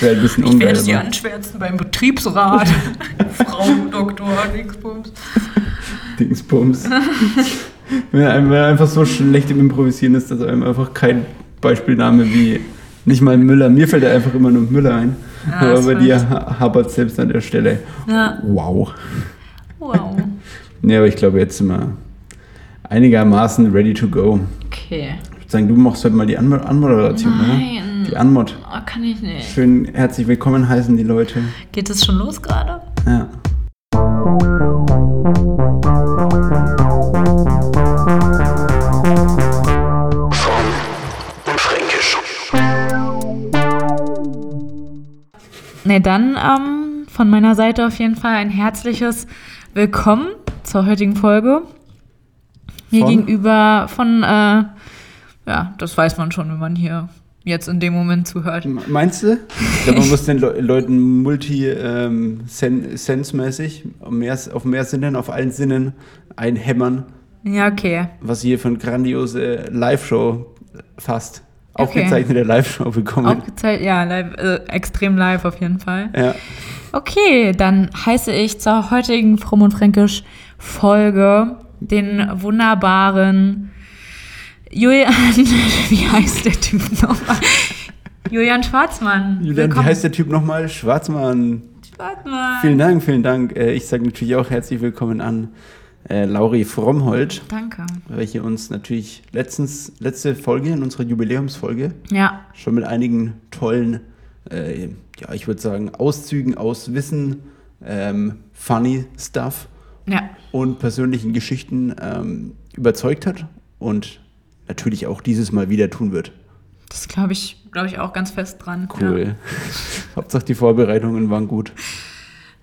Wäre ein bisschen Ich werde sie ungeil. anschwärzen beim Betriebsrat. Frau Doktor Dingsbums. Dingsbums. wenn, er er einfach so schlecht im Improvisieren ist, dass einem einfach kein Beispielname wie nicht mal Müller. Mir fällt da einfach immer nur Müller ein. Ja, Aber bei dir hapert selbst an der Stelle. Ja. Wow. Wow. Nee, aber ich glaube, jetzt sind wir einigermaßen ready to go. Okay. Ich würde sagen, du machst heute mal die Anmo Anmoderation, Nein. oder? Die Anmod. Oh, kann ich nicht. Schön herzlich willkommen heißen die Leute. Geht es schon los gerade? Ja. Ne, dann ähm, von meiner Seite auf jeden Fall ein herzliches Willkommen zur heutigen Folge. Mir Von? gegenüber von, äh, ja, das weiß man schon, wenn man hier jetzt in dem Moment zuhört. Meinst du? Glaube, man muss den Le Leuten multi-sense-mäßig auf mehr, auf mehr Sinnen, auf allen Sinnen einhämmern, Ja, okay. was hier für eine grandiose Live-Show fast. Okay. Aufgezeichnete Live-Show bekommen. Aufgezeigt, ja, live, äh, extrem live auf jeden Fall. Ja. Okay, dann heiße ich zur heutigen Fromm und Fränkisch Folge den wunderbaren Julian, wie heißt der Typ nochmal? Julian Schwarzmann. Julian, wie Willkommen. heißt der Typ nochmal? Schwarzmann. Schwarzmann. Vielen Dank, vielen Dank. Äh, Ich sage natürlich auch herzlich willkommen an äh, Lauri Frommhold, Danke. welche uns natürlich letztens, letzte Folge in unserer Jubiläumsfolge Ja, schon mit einigen tollen, äh, ja, ich würde sagen, Auszügen aus Wissen, ähm, funny Stuff ja. und persönlichen Geschichten ähm, überzeugt hat und natürlich auch dieses Mal wieder tun wird. Das glaube ich, glaube ich auch ganz fest dran. Cool. Hauptsache die Vorbereitungen waren gut.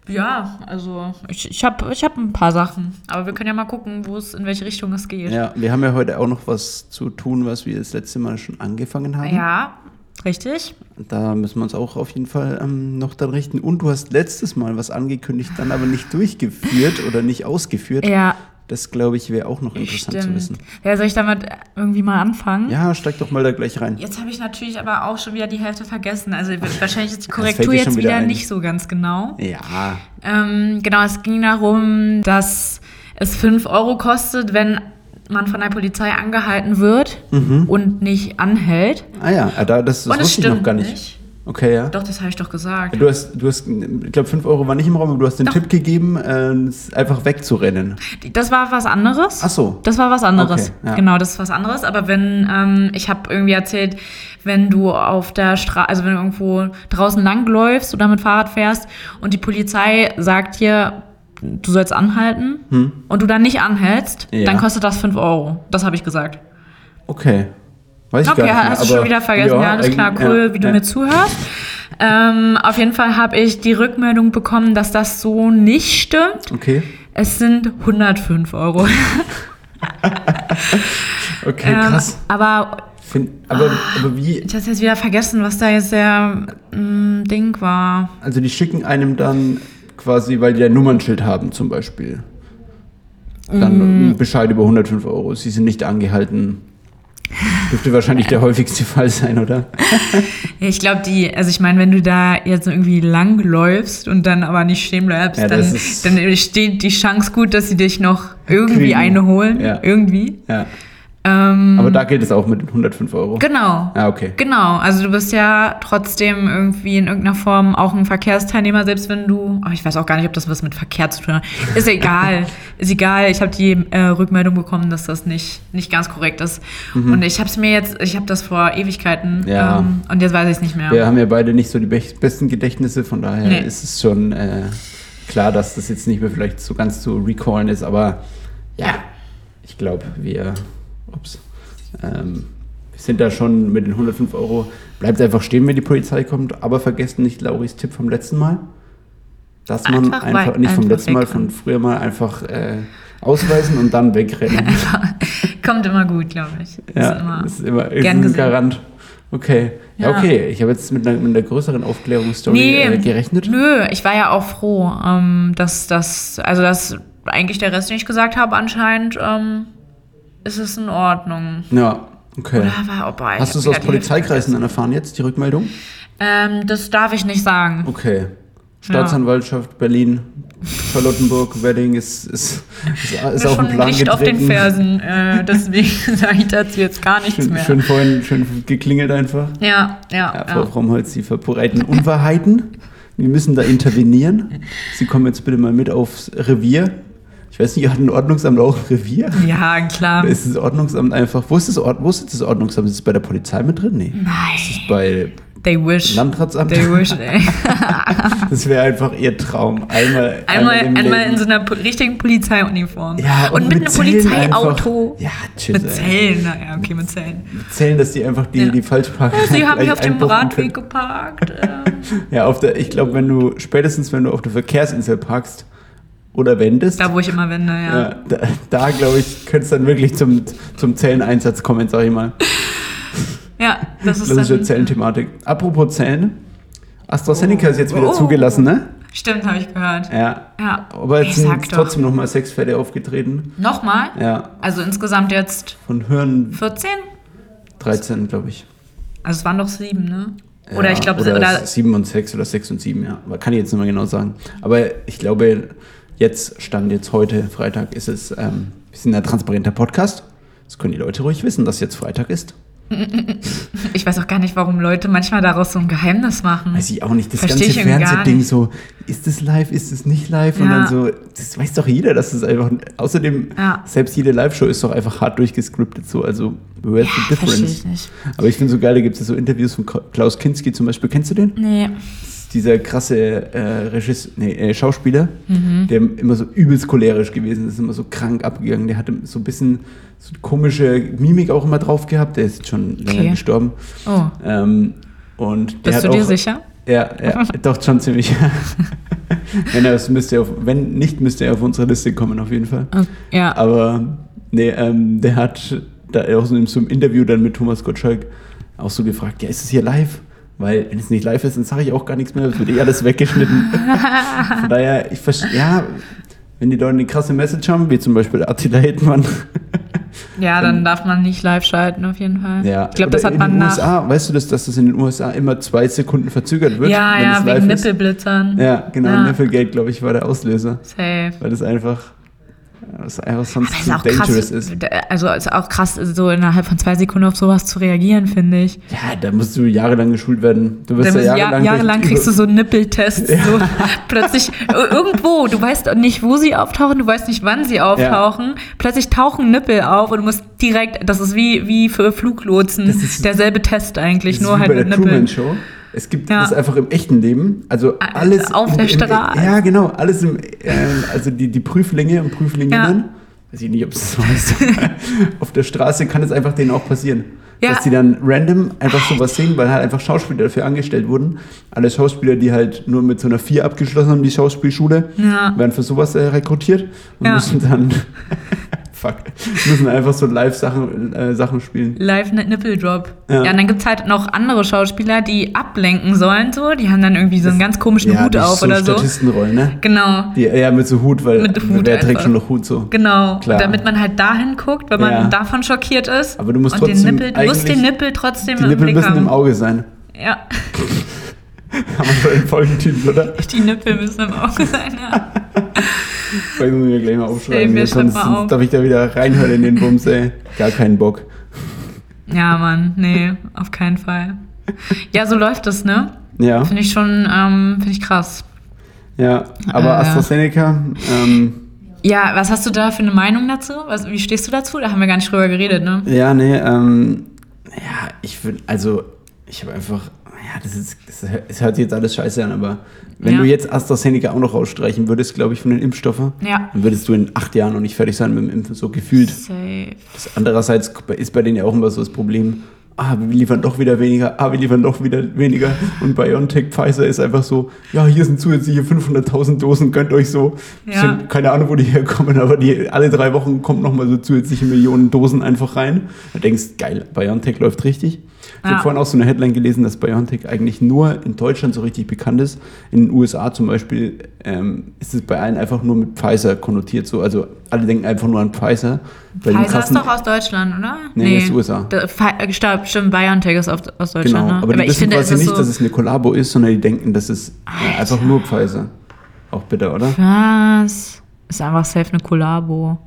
Ja, ja also ich, ich habe ich hab ein paar Sachen. Aber wir können ja mal gucken, wo es, in welche Richtung es geht. Ja, wir haben ja heute auch noch was zu tun, was wir das letzte Mal schon angefangen haben. Ja, richtig. Da müssen wir uns auch auf jeden Fall ähm, noch dann richten. Und du hast letztes Mal was angekündigt, dann aber nicht durchgeführt oder nicht ausgeführt. Ja, Das, glaube ich, wäre auch noch interessant zu wissen. stimmt. Ja, soll ich damit irgendwie mal anfangen? Ja, steig doch mal da gleich rein. Jetzt habe ich natürlich aber auch schon wieder die Hälfte vergessen. Also wahrscheinlich ist die Korrektur jetzt wieder wieder nicht so ganz genau. Ja, Ähm, genau, es ging darum, dass es 5 Euro kostet, wenn man von der Polizei angehalten wird und nicht anhält. ah ja, ah, da, das, das wusste ich noch stimmt gar nicht. nicht. Okay, ja. Doch, das habe ich doch gesagt. Du hast, du hast, ich glaube, 5 Euro war nicht im Raum, aber du hast den Doch. Tipp gegeben, äh, einfach wegzurennen. Das war was anderes. Ach so. Das war was anderes. Okay, ja. Genau, das ist was anderes. Aber wenn, ähm, ich habe irgendwie erzählt, wenn du auf der Straße, also wenn du irgendwo draußen langläufst oder mit Fahrrad fährst und die Polizei sagt dir, du sollst anhalten und du dann nicht anhältst, Hm. Ja. dann kostet das 5 Euro. Das habe ich gesagt. Okay. Weiß ich Okay, gar nicht mehr, hast du schon wieder vergessen. Ja, alles klar, cool, ja, wie du ja. mir zuhörst. Ähm, auf jeden Fall habe ich die Rückmeldung bekommen, dass das so nicht stimmt. Okay, Es sind 105 Euro. okay, Ähm, krass. aber Find, aber, aber wie, ich habe jetzt wieder vergessen, was da jetzt der mm, Ding war. also die schicken einem dann quasi, weil die ein Nummernschild haben zum Beispiel, dann Mm. Bescheid über 105 Euro. Sie sind nicht angehalten. Dürfte wahrscheinlich der häufigste Fall sein, oder? Ja, ich glaube, die, also ich meine, wenn du da jetzt irgendwie lang läufst und dann aber nicht stehen bleibst, Ja, dann, dann steht die Chance gut, dass sie dich noch irgendwie Kriegen. eine holen. Ja. Irgendwie. Ja. Ähm, Aber da gilt es auch mit den 105 Euro. genau. Ah, okay. Genau, also du bist ja trotzdem irgendwie in irgendeiner Form auch ein Verkehrsteilnehmer, selbst wenn du, oh, ich weiß auch gar nicht, ob das was mit Verkehr zu tun hat. Ist egal, ist egal. Ich habe die äh, Rückmeldung bekommen, dass das nicht, nicht ganz korrekt ist. Und ich habe es mir jetzt, ich habe das vor Ewigkeiten Mhm. Ja. ähm, und jetzt weiß ich es nicht mehr. Wir haben ja beide nicht so die besten Gedächtnisse, von daher Nee. ist es schon äh, klar, dass das jetzt nicht mehr vielleicht so ganz zu recallen ist, aber ja, ich glaube, wir, ups, ähm, wir sind da schon mit den 105 Euro, bleibt einfach stehen, wenn die Polizei kommt, aber vergessen nicht Lauris Tipp vom letzten Mal, dass man Einfach einfach, nicht vom einfach letzten Mal, von früher mal einfach äh, ausweisen und dann wegrennen. Kommt immer gut, glaube ich. Ja, ist immer, ist immer ist gern ein. Garant. Okay. Ja, Ja. okay. Ich habe jetzt mit einer, mit einer größeren Aufklärungsstory Nee, äh, gerechnet. Nö, ich war ja auch froh, ähm, dass das, also dass eigentlich der Rest, den ich gesagt habe, anscheinend ähm, ist es in Ordnung. Ja. Okay. Oder war, oh, boah, Hast du es aus Polizeikreisen dann erfahren jetzt, die Rückmeldung? Ähm, das darf ich nicht sagen. Okay. Staatsanwaltschaft Berlin, Charlottenburg, Wedding ist, ist, ist, ist den schon Plan Licht auf den getreten. Fersen. Äh, deswegen sage ich dazu jetzt gar nichts Schön, mehr. schön vorhin schön geklingelt einfach. Ja, ja, Ja, Frau ja. Fromholz, Sie verbreiten Unwahrheiten. Wir müssen da intervenieren. Sie kommen jetzt bitte mal mit aufs Revier. Ich weiß nicht, hat ein Ordnungsamt auch ein Revier? Ja, klar. Oder ist das Ordnungsamt einfach. Wo ist das, Ord, wo ist das Ordnungsamt? Ist es bei der Polizei mit drin? Nee. Ist es Nein. bei They wish. Landratsamt? They wish, ey. Das wäre einfach ihr Traum. Einmal, Einmal, einmal Leben. in so einer richtigen Polizeiuniform. ja, und, mit, einem Zellen Polizeiauto. Ja, tschüss. Mit. Zellen, naja, okay, mit Zellen. Mit Zellen, dass die einfach die, Ja. die Falschparker. Sie haben hier auf dem Radweg geparkt. ähm. Ja, auf der, ich glaube, wenn du, spätestens wenn du auf der Verkehrsinsel parkst oder wendest, Da, wo ich immer wende, ja. ja, da, da glaube ich, könnte es dann wirklich zum, zum Zelleneinsatz kommen, sag ich mal. Ja, das ist Klassische dann, Zellenthematik. Apropos Zellen, AstraZeneca ist jetzt wieder Oh. zugelassen, ne? Stimmt, habe ich gehört. Ja. Ja. Aber jetzt Ich sind trotzdem nochmal sechs Fälle aufgetreten. Nochmal? Ja. Also insgesamt jetzt Von Hirn 14? 13, glaube ich. Also es waren doch sieben, ne? Oder Ja, ich glaube, oder, oder, sieben und sechs oder sechs und sieben, ja. Kann ich jetzt nicht mehr genau sagen. Aber ich glaube, jetzt stand jetzt heute, Freitag, ist es, ähm, wir sind ein transparenter Podcast. Das können die Leute ruhig wissen, dass jetzt Freitag ist. ich weiß auch gar nicht, warum Leute manchmal daraus so ein Geheimnis machen. Weiß ich auch nicht. Das Versteh ganze Fernsehding so, ist es live, ist es nicht live? Und Ja. dann so, das weiß doch jeder, dass es einfach, außerdem, Ja. selbst jede Live-Show ist doch einfach hart durchgescriptet so. Also, where's the verstehe difference? ich nicht. Aber ich finde so geil, da gibt es so Interviews von Klaus Kinski zum Beispiel. Kennst du den? Nee. Dieser krasse äh, Regisseur, nee, äh, Schauspieler, Mhm. der immer so übelst cholerisch gewesen ist, immer so krank abgegangen. Der hatte so ein bisschen so komische Mimik auch immer drauf gehabt. Der ist schon länger Okay. gestorben. Oh. Ähm, und Bist du auch, dir sicher? Ja, ja doch schon ziemlich. wenn er es müsste, auf, wenn nicht, müsste er auf unsere Liste kommen auf jeden Fall. Oh, Ja. Aber nee, ähm, der hat da auch so einem Interview dann mit Thomas Gottschalk auch so gefragt, ja, ist es hier live? Weil wenn es nicht live ist, dann sage ich auch gar nichts mehr, es wird eh alles weggeschnitten. Von daher, ich verstehe, ja, wenn die Leute eine krasse Message haben, wie zum Beispiel Attila Hildmann, Ja, dann darf man nicht live schalten, auf jeden Fall. ja, ich glaube, das hat in man den nach. USA, weißt du das, dass das in den USA immer zwei Sekunden verzögert wird, ja, ja, wegen ist? Nippelblitzern. Ja, genau, Ja. Nipplegate, glaube ich, war der Auslöser, Safe. weil das einfach, das einfach sonst Das zu ist auch dangerous krass. ist. Also ist auch krass, so innerhalb von zwei Sekunden auf sowas zu reagieren, finde ich. Ja, da musst du jahrelang geschult werden. Du wirst ja jahrelang, Jahr, jahrelang kriegst du so Nippeltests. So plötzlich ir- irgendwo, du weißt nicht, wo sie auftauchen, du weißt nicht, wann sie auftauchen. Plötzlich tauchen Nippel auf und du musst direkt, das ist wie, wie für Fluglotsen, derselbe Test eigentlich, nur halt mit Nippeln. Truman Show. Es gibt Ja. das einfach im echten Leben. Also alles auf im, der im, Straße. Ja, genau. Alles im, ähm, also die, die Prüflinge und Prüflinginnen. Ja. Weiß ich nicht, ob es so heißt. auf der Straße kann es einfach denen auch passieren. Ja. Dass die dann random einfach sowas sehen, weil halt einfach Schauspieler dafür angestellt wurden. Alle Schauspieler, die halt nur mit so einer 4 abgeschlossen haben, die Schauspielschule, werden für sowas äh, rekrutiert und müssen dann fuck, müssen einfach so Live-Sachen äh, Sachen spielen. Live Nippeldrop. Ja. Ja. und dann gibt es halt noch andere Schauspieler, die ablenken sollen, so. Die haben dann irgendwie so einen ganz komischen Hut die auf so oder so. Statistenrollen, ne? Genau. Die, ja, mit so Hut, weil Mit Hut wer trägt schon noch Hut so? Genau, Klar. damit man halt dahin guckt, wenn man Ja. davon schockiert ist. Aber du musst und den trotzdem Nippel, du musst den Nippel trotzdem Die im Nippel Blick müssen haben. im Auge sein. Ja, Haben wir schon den Folgentitel, oder? die Nippel müssen im Auge sein, ja. Vielleicht müssen wir gleich mal Ey, aufschreiben, schreiben sonst, auf. darf ich da wieder reinhören in den Bums, ey. Gar keinen Bock. Ja, Mann, nee, auf keinen Fall. Ja, so läuft es, ne? Ja, Finde ich schon, ähm, finde ich krass. ja. Aber Äh. AstraZeneca, ähm, Ja, was hast du da für eine Meinung dazu? Was, wie stehst du dazu? Da haben wir gar nicht drüber geredet, ne? ja, nee, ähm, ja, ich finde, also, ich habe einfach, ja, das ist, das, es hört sich jetzt alles scheiße an, aber wenn Ja. du jetzt AstraZeneca auch noch rausstreichen würdest, glaube ich, von den Impfstoffen, Ja. dann würdest du in acht Jahren noch nicht fertig sein mit dem Impfen, so gefühlt. Safe. Das andererseits ist bei denen ja auch immer so das Problem, ah, wir liefern doch wieder weniger, ah, wir liefern doch wieder weniger. Und BioNTech Pfizer ist einfach so, ja, hier sind zusätzliche 500.000 Dosen, gönnt euch so. Ja. Sind, keine Ahnung, wo die herkommen, aber die, alle drei Wochen kommt nochmal so zusätzliche Millionen Dosen einfach rein. Da denkst geil, BioNTech läuft richtig. Ich habe vorhin auch so eine Headline gelesen, dass BioNTech eigentlich nur in Deutschland so richtig bekannt ist. In den USA zum Beispiel ähm, ist es bei allen einfach nur mit Pfizer konnotiert. So. Also alle denken einfach nur an Pfizer. Pfizer ist doch aus Deutschland, oder? Nee, nee. ist USA. Da, stimmt, stimmt, BioNTech ist aus Deutschland. Genau, ne? aber, aber die wissen finde, quasi nicht, so dass es eine Kollabo ist, sondern die denken, das ist Alter. einfach nur Pfizer. Auch bitter, oder? Was? Ist einfach safe eine Kollabo.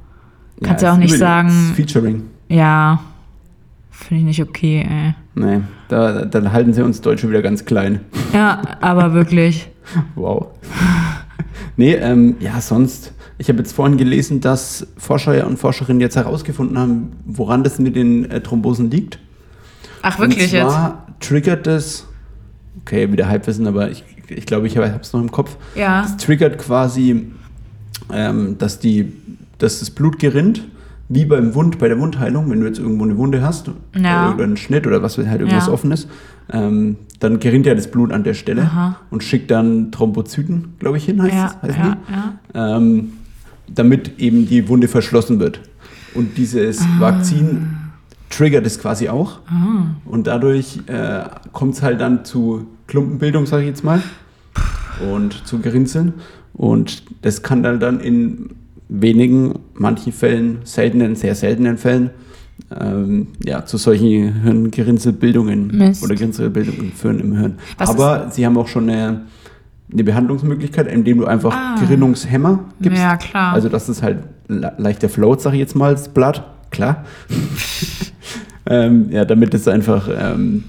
Kannst ja, ja auch nicht sagen. Featuring. Ja. Finde ich nicht okay, ey. Nee, da, dann halten sie uns Deutsche wieder ganz klein. Ja, aber wirklich. wow. Nee, ähm, ja, sonst. Ich habe jetzt vorhin gelesen, dass Forscher und Forscherinnen jetzt herausgefunden haben, woran das mit den äh, Thrombosen liegt. Ach, wirklich und zwar jetzt? triggert das, okay, wieder Halbwissen, aber ich, ich glaube, ich habe es noch im Kopf. Ja. Das triggert quasi, ähm, dass, die, dass das Blut gerinnt wie beim Wund, bei der Wundheilung, wenn du jetzt irgendwo eine Wunde hast ja. oder einen Schnitt oder was halt irgendwas ja. offenes, ähm, dann gerinnt ja das Blut an der Stelle Aha. und schickt dann Thrombozyten, glaube ich, hin, heißt ja, es, heißt ja, ähm, damit eben die Wunde verschlossen wird. Und dieses ah. Vakzin triggert es quasi auch. Ah. Und dadurch äh, kommt es halt dann zu Klumpenbildung, sage ich jetzt mal, und zu Gerinzeln. Und das kann dann, dann in wenigen, manchen Fällen, seltenen, sehr seltenen Fällen, ähm, ja, zu solchen Hirngerinselbildungen Mist. oder Gerinselbildungen führen im Hirn. Was Aber sie haben auch schon eine, eine Behandlungsmöglichkeit, indem du einfach Ah. Gerinnungshemmer gibst. Ja, klar. Also dass es halt le- leichter float, sag ich jetzt mal, das Blatt. Klar. ähm, ja, damit es einfach, ähm,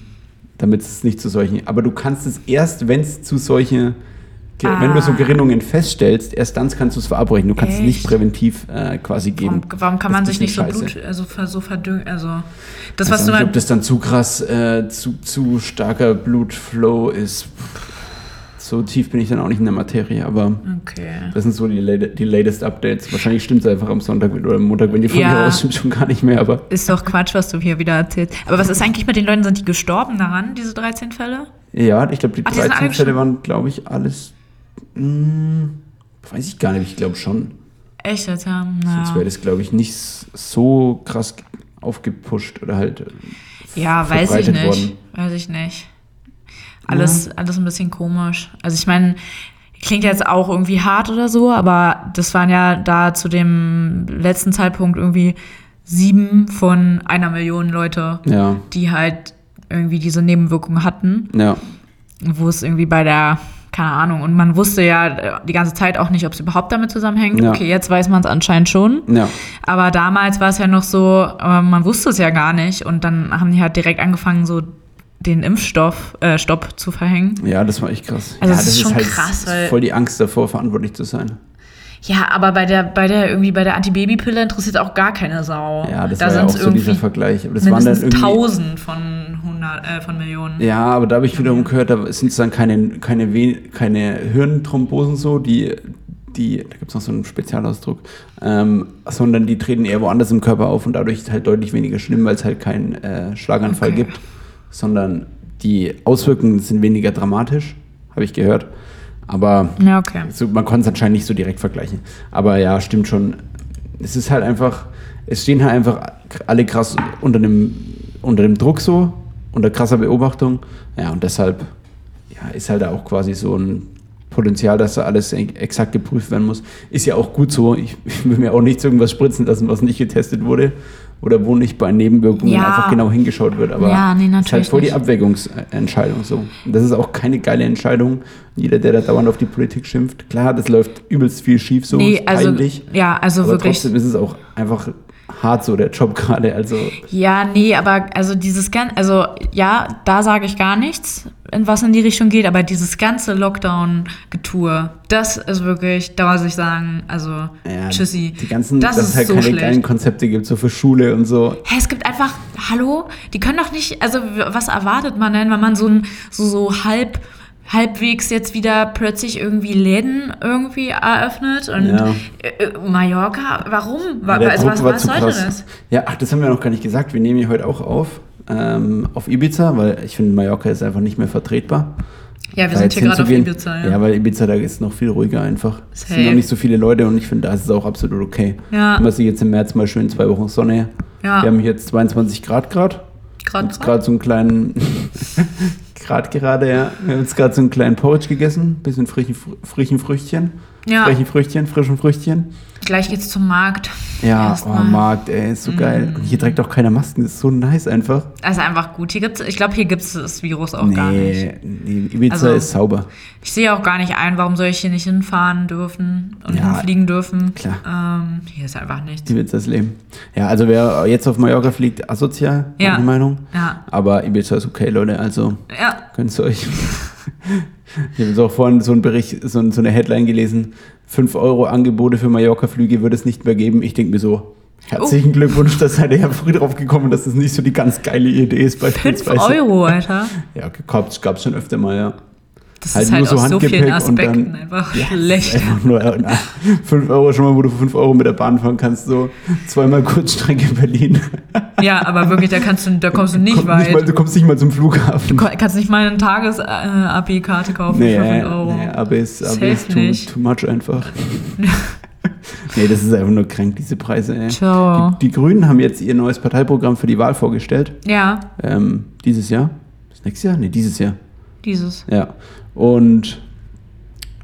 damit es nicht zu solchen. Aber du kannst es erst, wenn es zu solchen Ah. Wenn du so Gerinnungen feststellst, erst dann kannst du es verabreichen. Du kannst es nicht Echt? präventiv äh, quasi geben. Warum, warum kann man sich nicht so scheiße. Blut, also so verdüngen, also das, Ich was weiß du mal, ob das dann zu krass, äh, zu, zu starker Blutflow ist. So tief bin ich dann auch nicht in der Materie, aber okay. das sind so die, die latest Updates. Wahrscheinlich stimmt es einfach am Sonntag oder am Montag, wenn die Folge Ja. rauskommt, schon gar nicht mehr, aber Ist doch Quatsch, was du hier wieder erzählst. Aber was ist eigentlich mit den Leuten? Sind die gestorben daran, diese 13 Fälle? ja, ich glaube, die Ach, die sind 13 alle Fälle waren, glaube ich, alles. Mh, weiß ich gar nicht, ich glaube schon. Echt jetzt, ja. Sonst wäre Ja, das, glaube ich, nicht so krass aufgepusht oder halt. äh, ja weiß ich nicht. worden. Weiß ich nicht. Alles, alles ein bisschen komisch. Also ich meine, klingt jetzt auch irgendwie hart oder so, aber das waren ja da zu dem letzten Zeitpunkt irgendwie sieben von einer Million Leute, Ja, die halt irgendwie diese Nebenwirkungen hatten. ja, wo es irgendwie bei der, keine Ahnung, und man wusste ja äh, die ganze Zeit auch nicht, ob es überhaupt damit zusammenhängt. Ja. Okay, jetzt weiß man es anscheinend schon. ja. Aber damals war es ja noch so, man wusste es ja gar nicht. Und dann haben die halt direkt angefangen, so den Impfstoff, äh, Stopp zu verhängen. Ja, das war echt krass. Also ja, das ist schon krass, ist weil- voll die Angst davor, verantwortlich zu sein. Ja, aber bei der, bei der, irgendwie bei der Antibabypille interessiert auch gar keine Sau. Ja, das da war ja auch so dieser Vergleich. Aber das waren dann irgendwie. tausend von hundert, äh, von Millionen. Ja, aber da habe ich wiederum gehört, da sind es dann keine, keine, Ven- keine Hirnthrombosen so, die, die, da gibt es noch so einen Spezialausdruck, ähm, sondern die treten eher woanders im Körper auf und dadurch halt deutlich weniger schlimm, weil es halt keinen äh, Schlaganfall Okay. gibt, sondern die Auswirkungen sind weniger dramatisch, habe ich gehört. Aber Ja, okay. so, man konnte es anscheinend nicht so direkt vergleichen. Aber ja, stimmt schon. Es ist halt einfach, es stehen halt einfach alle krass unter dem, unter dem Druck so, unter krasser Beobachtung. Ja, und deshalb ja, ist halt auch quasi so ein Potenzial, dass da alles e- exakt geprüft werden muss. Ist ja auch gut so. Ich, ich will mir auch nichts irgendwas spritzen lassen, was nicht getestet wurde. Oder wo nicht bei Nebenwirkungen Ja. einfach genau hingeschaut wird. Aber Ja, nee, ist halt voll die. Abwägungsentscheidung so. Und das ist auch keine geile Entscheidung. Jeder, der da dauernd auf die Politik schimpft, klar, das läuft übelst viel schief so, Nee, also, peinlich. ja, also aber wirklich. trotzdem ist es auch einfach hart so, der Job gerade. Also, Ja, nee, aber also dieses ganze, also ja, da sage ich gar nichts, in was in die Richtung geht, aber dieses ganze Lockdown-Getue, das ist wirklich, da muss ich sagen, also ja, tschüssi. Die ganzen, das dass ist es halt so keine schlecht. geilen Konzepte gibt, so für Schule und so. Hä, es gibt einfach, hallo, die können doch nicht, also was erwartet man denn, wenn man so ein, so, so halb, halbwegs jetzt wieder plötzlich irgendwie Läden irgendwie eröffnet und Ja. äh, äh, Mallorca, warum? Wa- Ja, der also was, war was sollte krass. das? Ja, ach, das haben wir noch gar nicht gesagt. Wir nehmen hier heute auch auf. Ähm, auf Ibiza, weil ich finde, Mallorca ist einfach nicht mehr vertretbar. Ja, wir sind hier gerade auf. Ibiza, Ja. ja. weil Ibiza, da ist noch viel ruhiger einfach. Es sind noch nicht so viele Leute und ich finde, da ist es auch absolut okay. Ja. Wenn man sich jetzt im März mal schön zwei Wochen Sonne. Ja. Wir haben hier jetzt 22 Grad Grad. Gerade Jetzt gerade so einen kleinen, gerade gerade, ja. Wir haben jetzt gerade so einen kleinen Porridge gegessen, bisschen frischen, frischen Früchtchen. Ja. Frischen Früchtchen, frischen Früchtchen. Gleich geht's zum Markt. Ja, oh. Markt, ey, ist so geil. Und hier trägt auch keiner Masken, ist so nice einfach. Ist einfach gut. Hier gibt's, ich glaube, hier gibt es das Virus auch gar nicht. nee, Ibiza Also- ist sauber. Ich sehe auch gar nicht ein, warum soll ich hier nicht hinfahren dürfen und Ja, hinfliegen dürfen. klar. Ähm, hier ist einfach nichts. Ibiza ist Leben. Ja, also wer jetzt auf Mallorca fliegt, asozial, Ja. meine Meinung. Ja. Aber Ibiza ist okay, Leute, also Ja. Könnt ihr euch. ich habe jetzt auch vorhin so einen Bericht, so, so eine Headline gelesen. 5 Euro Angebote für Mallorca-Flüge wird es nicht mehr geben. Ich denke mir so, herzlichen Glückwunsch, dass seid ihr ja früh drauf gekommen, dass das nicht so die ganz geile Idee ist. 5 beispielsweise. Euro, Alter. Ja, gab's, gab's schon öfter mal, ja. Das Halt ist halt nur so aus so vielen Aspekten dann- einfach Ja, schlecht. Einfach nur, na, 5 Euro schon mal, wo du für 5 Euro mit der Bahn fahren kannst, so zweimal Kurzstrecke Berlin. Ja, aber wirklich, da kannst du, da kommst du nicht Komm weit. mal, du kommst nicht mal zum Flughafen. Du kannst nicht mal eine Tages-AP-Karte kaufen Nee, für äh, 5 Euro. nee, aber ist, Safe ist too, nicht. too much einfach. nee, das ist einfach nur krank, diese Preise. Ey. Ciao. Die, die Grünen haben jetzt ihr neues Parteiprogramm für die Wahl vorgestellt. Ja, Ähm, dieses Jahr? Das nächste Jahr? Nee, dieses Jahr. dieses. Ja. Und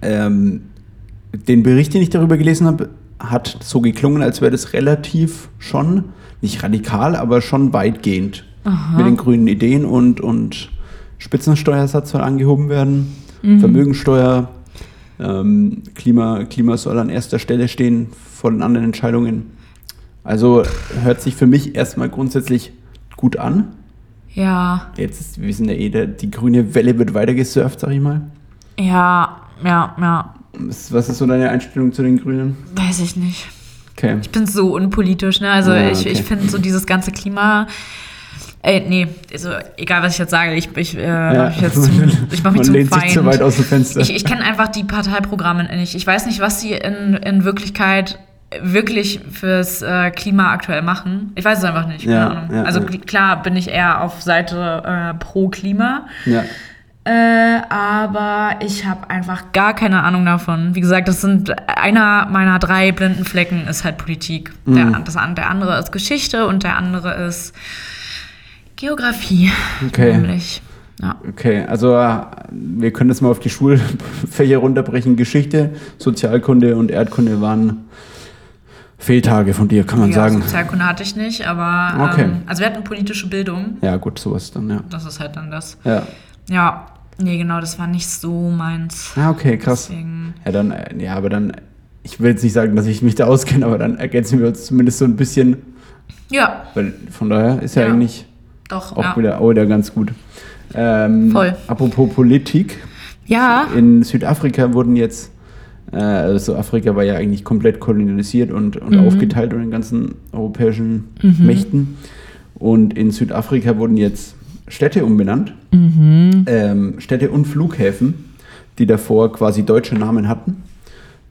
ähm, den Bericht, den ich darüber gelesen habe, hat so geklungen, als wäre das relativ schon, nicht radikal, aber schon weitgehend mit den grünen Ideen und, und Spitzensteuersatz soll angehoben werden, Vermögensteuer, ähm, Klima, Klima soll an erster Stelle stehen vor den anderen Entscheidungen. Also hört sich für mich erstmal grundsätzlich gut an. Ja, Jetzt ist, wir wissen ja eh, der, die grüne Welle wird weiter gesurft, sag ich mal. ja, ja, ja. Was ist so deine Einstellung zu den Grünen? Weiß ich nicht. Okay. Ich bin so unpolitisch, ne? Also Ja, ich, okay. ich finde so dieses ganze Klima. Ey, nee, also egal was ich jetzt sage, ich, ich, äh, jetzt zum, ich mach mich Man zum lehnt sich zu Feind. weit aus dem Fenster. Ich, ich kenne einfach die Parteiprogramme nicht. Ich weiß nicht, was sie in, in Wirklichkeit wirklich fürs äh, Klima aktuell machen. Ich weiß es einfach nicht. Ja, ja, also ja. kl- klar bin ich eher auf Seite äh, pro Klima. Äh, aber ich habe einfach gar keine Ahnung davon. Wie gesagt, das sind einer meiner drei blinden Flecken ist halt Politik. Der, Mhm. das, an- der andere ist Geschichte und der andere ist Geografie. Okay. Nämlich. Ja. Okay, also äh, wir können das mal auf die Schulfächer runterbrechen. Geschichte, Sozialkunde und Erdkunde waren Fehltage von dir, kann man ja, sagen. Sozialkunde hatte ich nicht, aber Okay. ähm, also wir hatten politische Bildung. Ja, gut, sowas dann, ja. Das ist halt dann das. Ja, Ja, nee, genau, das war nicht so meins. ah, okay, krass. Deswegen, Ja, dann, äh, ja, aber dann, ich will jetzt nicht sagen, dass ich mich da auskenne, aber dann ergänzen wir uns zumindest so ein bisschen, ja, weil von daher ist ja, Ja. eigentlich doch, auch ja. wieder, auch wieder ganz gut. Ähm, Voll. Apropos Politik, Ja, in Südafrika wurden jetzt, also Afrika war ja eigentlich komplett kolonialisiert und, und Mhm. aufgeteilt von den ganzen europäischen Mächten. Und in Südafrika wurden jetzt Städte umbenannt, Mhm. ähm, Städte und Flughäfen, die davor quasi deutsche Namen hatten.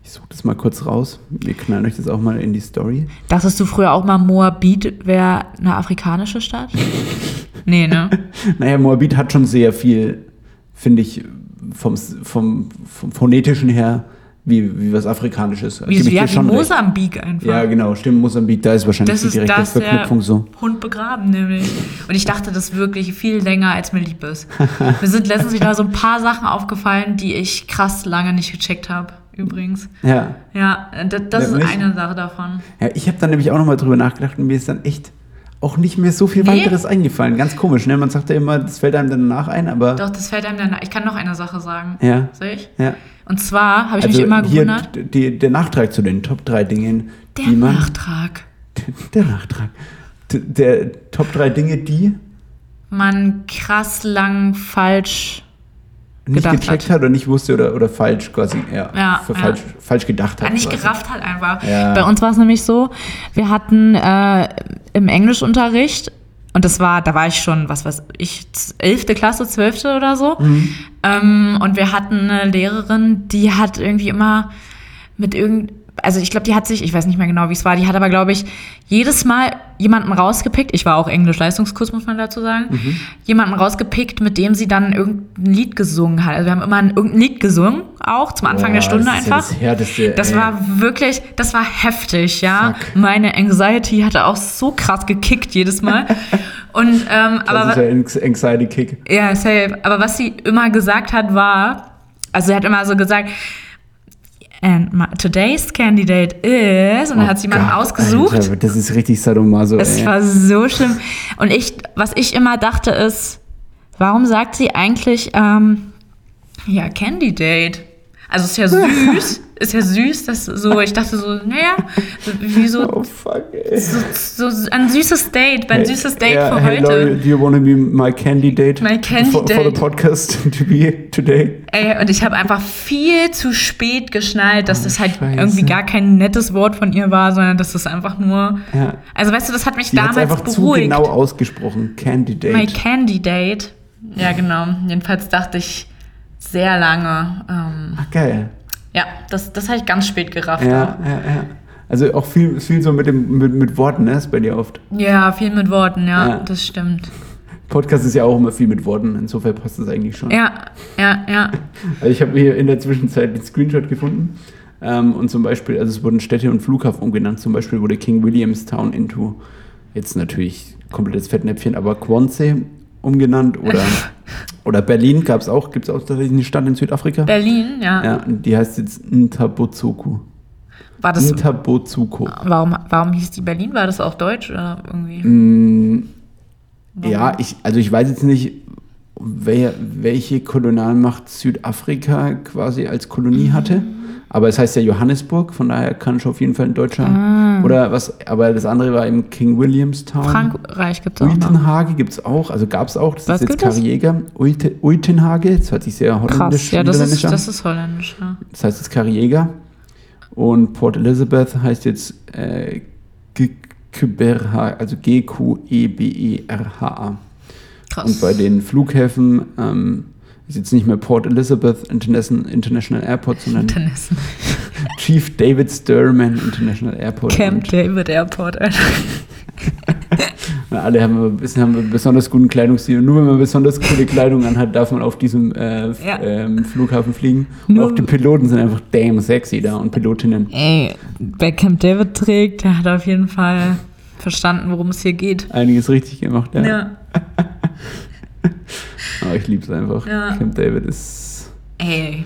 Ich suche das mal kurz raus. Wir knallen euch das auch mal in die Story. Dachtest du früher auch mal, Moabit wäre eine afrikanische Stadt? nee, ne? Naja, Moabit hat schon sehr viel, finde ich, vom, vom, vom phonetischen her, wie, wie was Afrikanisches. Wie, Gebe ich ja, wie schon recht. Mosambik einfach. Ja, genau, stimmt, Mosambik, da ist wahrscheinlich Das die ist direkte das der Verknüpfung so. Hund begraben, nämlich. Und ich dachte das wirklich viel länger, als mir lieb ist. mir sind letztens wieder so ein paar Sachen aufgefallen, die ich krass lange nicht gecheckt habe, übrigens. Ja. Ja, das, das ist Nämlich? eine Sache davon. ja ich habe dann nämlich auch nochmal drüber nachgedacht und mir ist dann echt auch nicht mehr so viel Nee. weiteres eingefallen. Ganz komisch, ne? Man sagt ja immer, das fällt einem danach ein, aber. Doch, das fällt einem dann. Ich kann noch eine Sache sagen. Ja. Soll ich? Ja. Und zwar habe ich Also mich immer hier gewundert. die, der Nachtrag zu den Top 3 Dingen, Der die man. Nachtrag. Der Nachtrag. D- Der Top 3 Dinge, die Man krass lang falsch. nicht gecheckt hat. hat. oder nicht wusste oder, oder falsch quasi, ja, Ja, für ja. Falsch, falsch gedacht hat. Ja, nicht quasi. gerafft hat einfach. Bei uns war es nämlich so, wir hatten äh, im Englischunterricht, und das war, da war ich schon, was weiß ich, 11. Klasse, 12. oder so. Mhm. Ähm, und wir hatten eine Lehrerin, die hat irgendwie immer mit irgend, also ich glaube, die hat sich, ich weiß nicht mehr genau, wie es war, die hat aber, glaube ich, jedes Mal jemanden rausgepickt, ich war auch Englisch-Leistungskurs, muss man dazu sagen, Mhm. jemanden rausgepickt, mit dem sie dann irgendein Lied gesungen hat. Also wir haben immer ein, irgendein Lied gesungen, auch zum Anfang Boah, der Stunde das ist ja einfach. das Härteste, Das war wirklich, das war heftig, ja. Fuck. Meine Anxiety hatte auch so krass gekickt jedes Mal. Und, ähm, aber, Das ist ja Anxiety Kick. ja, safe. Aber was sie immer gesagt hat, war, also sie hat immer so gesagt, and my, today's candidate is, und dann hat sie jemanden Oh Gott, ausgesucht. Alter, das ist richtig Sadomaso, Es ey. war so schlimm. Und ich, was ich immer dachte ist, warum sagt sie eigentlich, ähm, ja, Candidate? Also ist ja süß, ist ja süß, dass so, ich dachte so, naja, wie so, Oh fuck, ey. so, so ein süßes Date, mein süßes Date Ja, für hey, heute. Laurie, do you want to be my candidate? My For, for the podcast to be today? Ey, und ich habe einfach viel zu spät geschnallt, dass Oh, das halt Scheiße. irgendwie gar kein nettes Wort von ihr war, sondern dass das einfach nur. Ja. Also weißt du, das hat mich Die damals einfach zu beruhigt. genau ausgesprochen. Candidate. My Candidate. Ja, genau. Jedenfalls dachte ich sehr lange. Ähm, Ach, geil. ja, das, das habe ich ganz spät gerafft. Ja, ja, ja. Also auch viel, viel so mit, dem, mit, mit Worten, ne? Ist bei dir oft. Ja, viel mit Worten, ja, Ja. das stimmt. Podcast ist ja auch immer viel mit Worten, insofern passt das eigentlich schon. Ja, ja, ja. Also ich habe hier in der Zwischenzeit den Screenshot gefunden. Ähm, und zum Beispiel, also es wurden Städte und Flughafen umgenannt. Zum Beispiel wurde King Williamstown into, jetzt natürlich komplettes Fettnäpfchen, aber Quonse umgenannt. Oder, oder Berlin gab es auch, gibt es auch tatsächlich eine Stadt in Südafrika. Berlin, ja. Ja, die heißt jetzt Ntabotsuku. War das. Ntabotsuko. Warum, warum hieß die Berlin? War das auch Deutsch oder irgendwie? Mm, Ja, ich, also ich weiß jetzt nicht, wer, welche Kolonialmacht Südafrika quasi als Kolonie Mhm. hatte. Aber es heißt ja Johannesburg, von daher kann schon auf jeden Fall ein Deutscher. Ah. Oder was, aber das andere war im King Williamstown. Frankreich gibt es auch. Uitenhage gibt es auch, also gab es auch, das Was ist jetzt? Karriega. Uite- Uitenhage, das hört sich sehr holländisch Krass, ja, das ist, das ist holländisch, ja. Das heißt jetzt Karriega. Und Port Elizabeth heißt jetzt äh, Gqeberha, also G-Q-E-B-E-R-H-A. Krass. Und bei den Flughäfen ähm, ist jetzt nicht mehr Port Elizabeth International, International Airport, sondern Tennissen. Chief David Sturman International Airport. Camp Und David Airport, alle haben, ein bisschen, haben einen besonders guten Kleidungsstil. Und nur wenn man besonders coole Kleidung anhat, darf man auf diesem äh, Ja. ähm, Flughafen fliegen. Und Nur- auch die Piloten sind einfach damn sexy da und Pilotinnen. Ey, wer Camp David trägt, der hat auf jeden Fall verstanden, worum es hier geht. Einiges richtig gemacht, ja. Ja. Aber ich liebe es einfach. Ja. Camp David ist. Ey.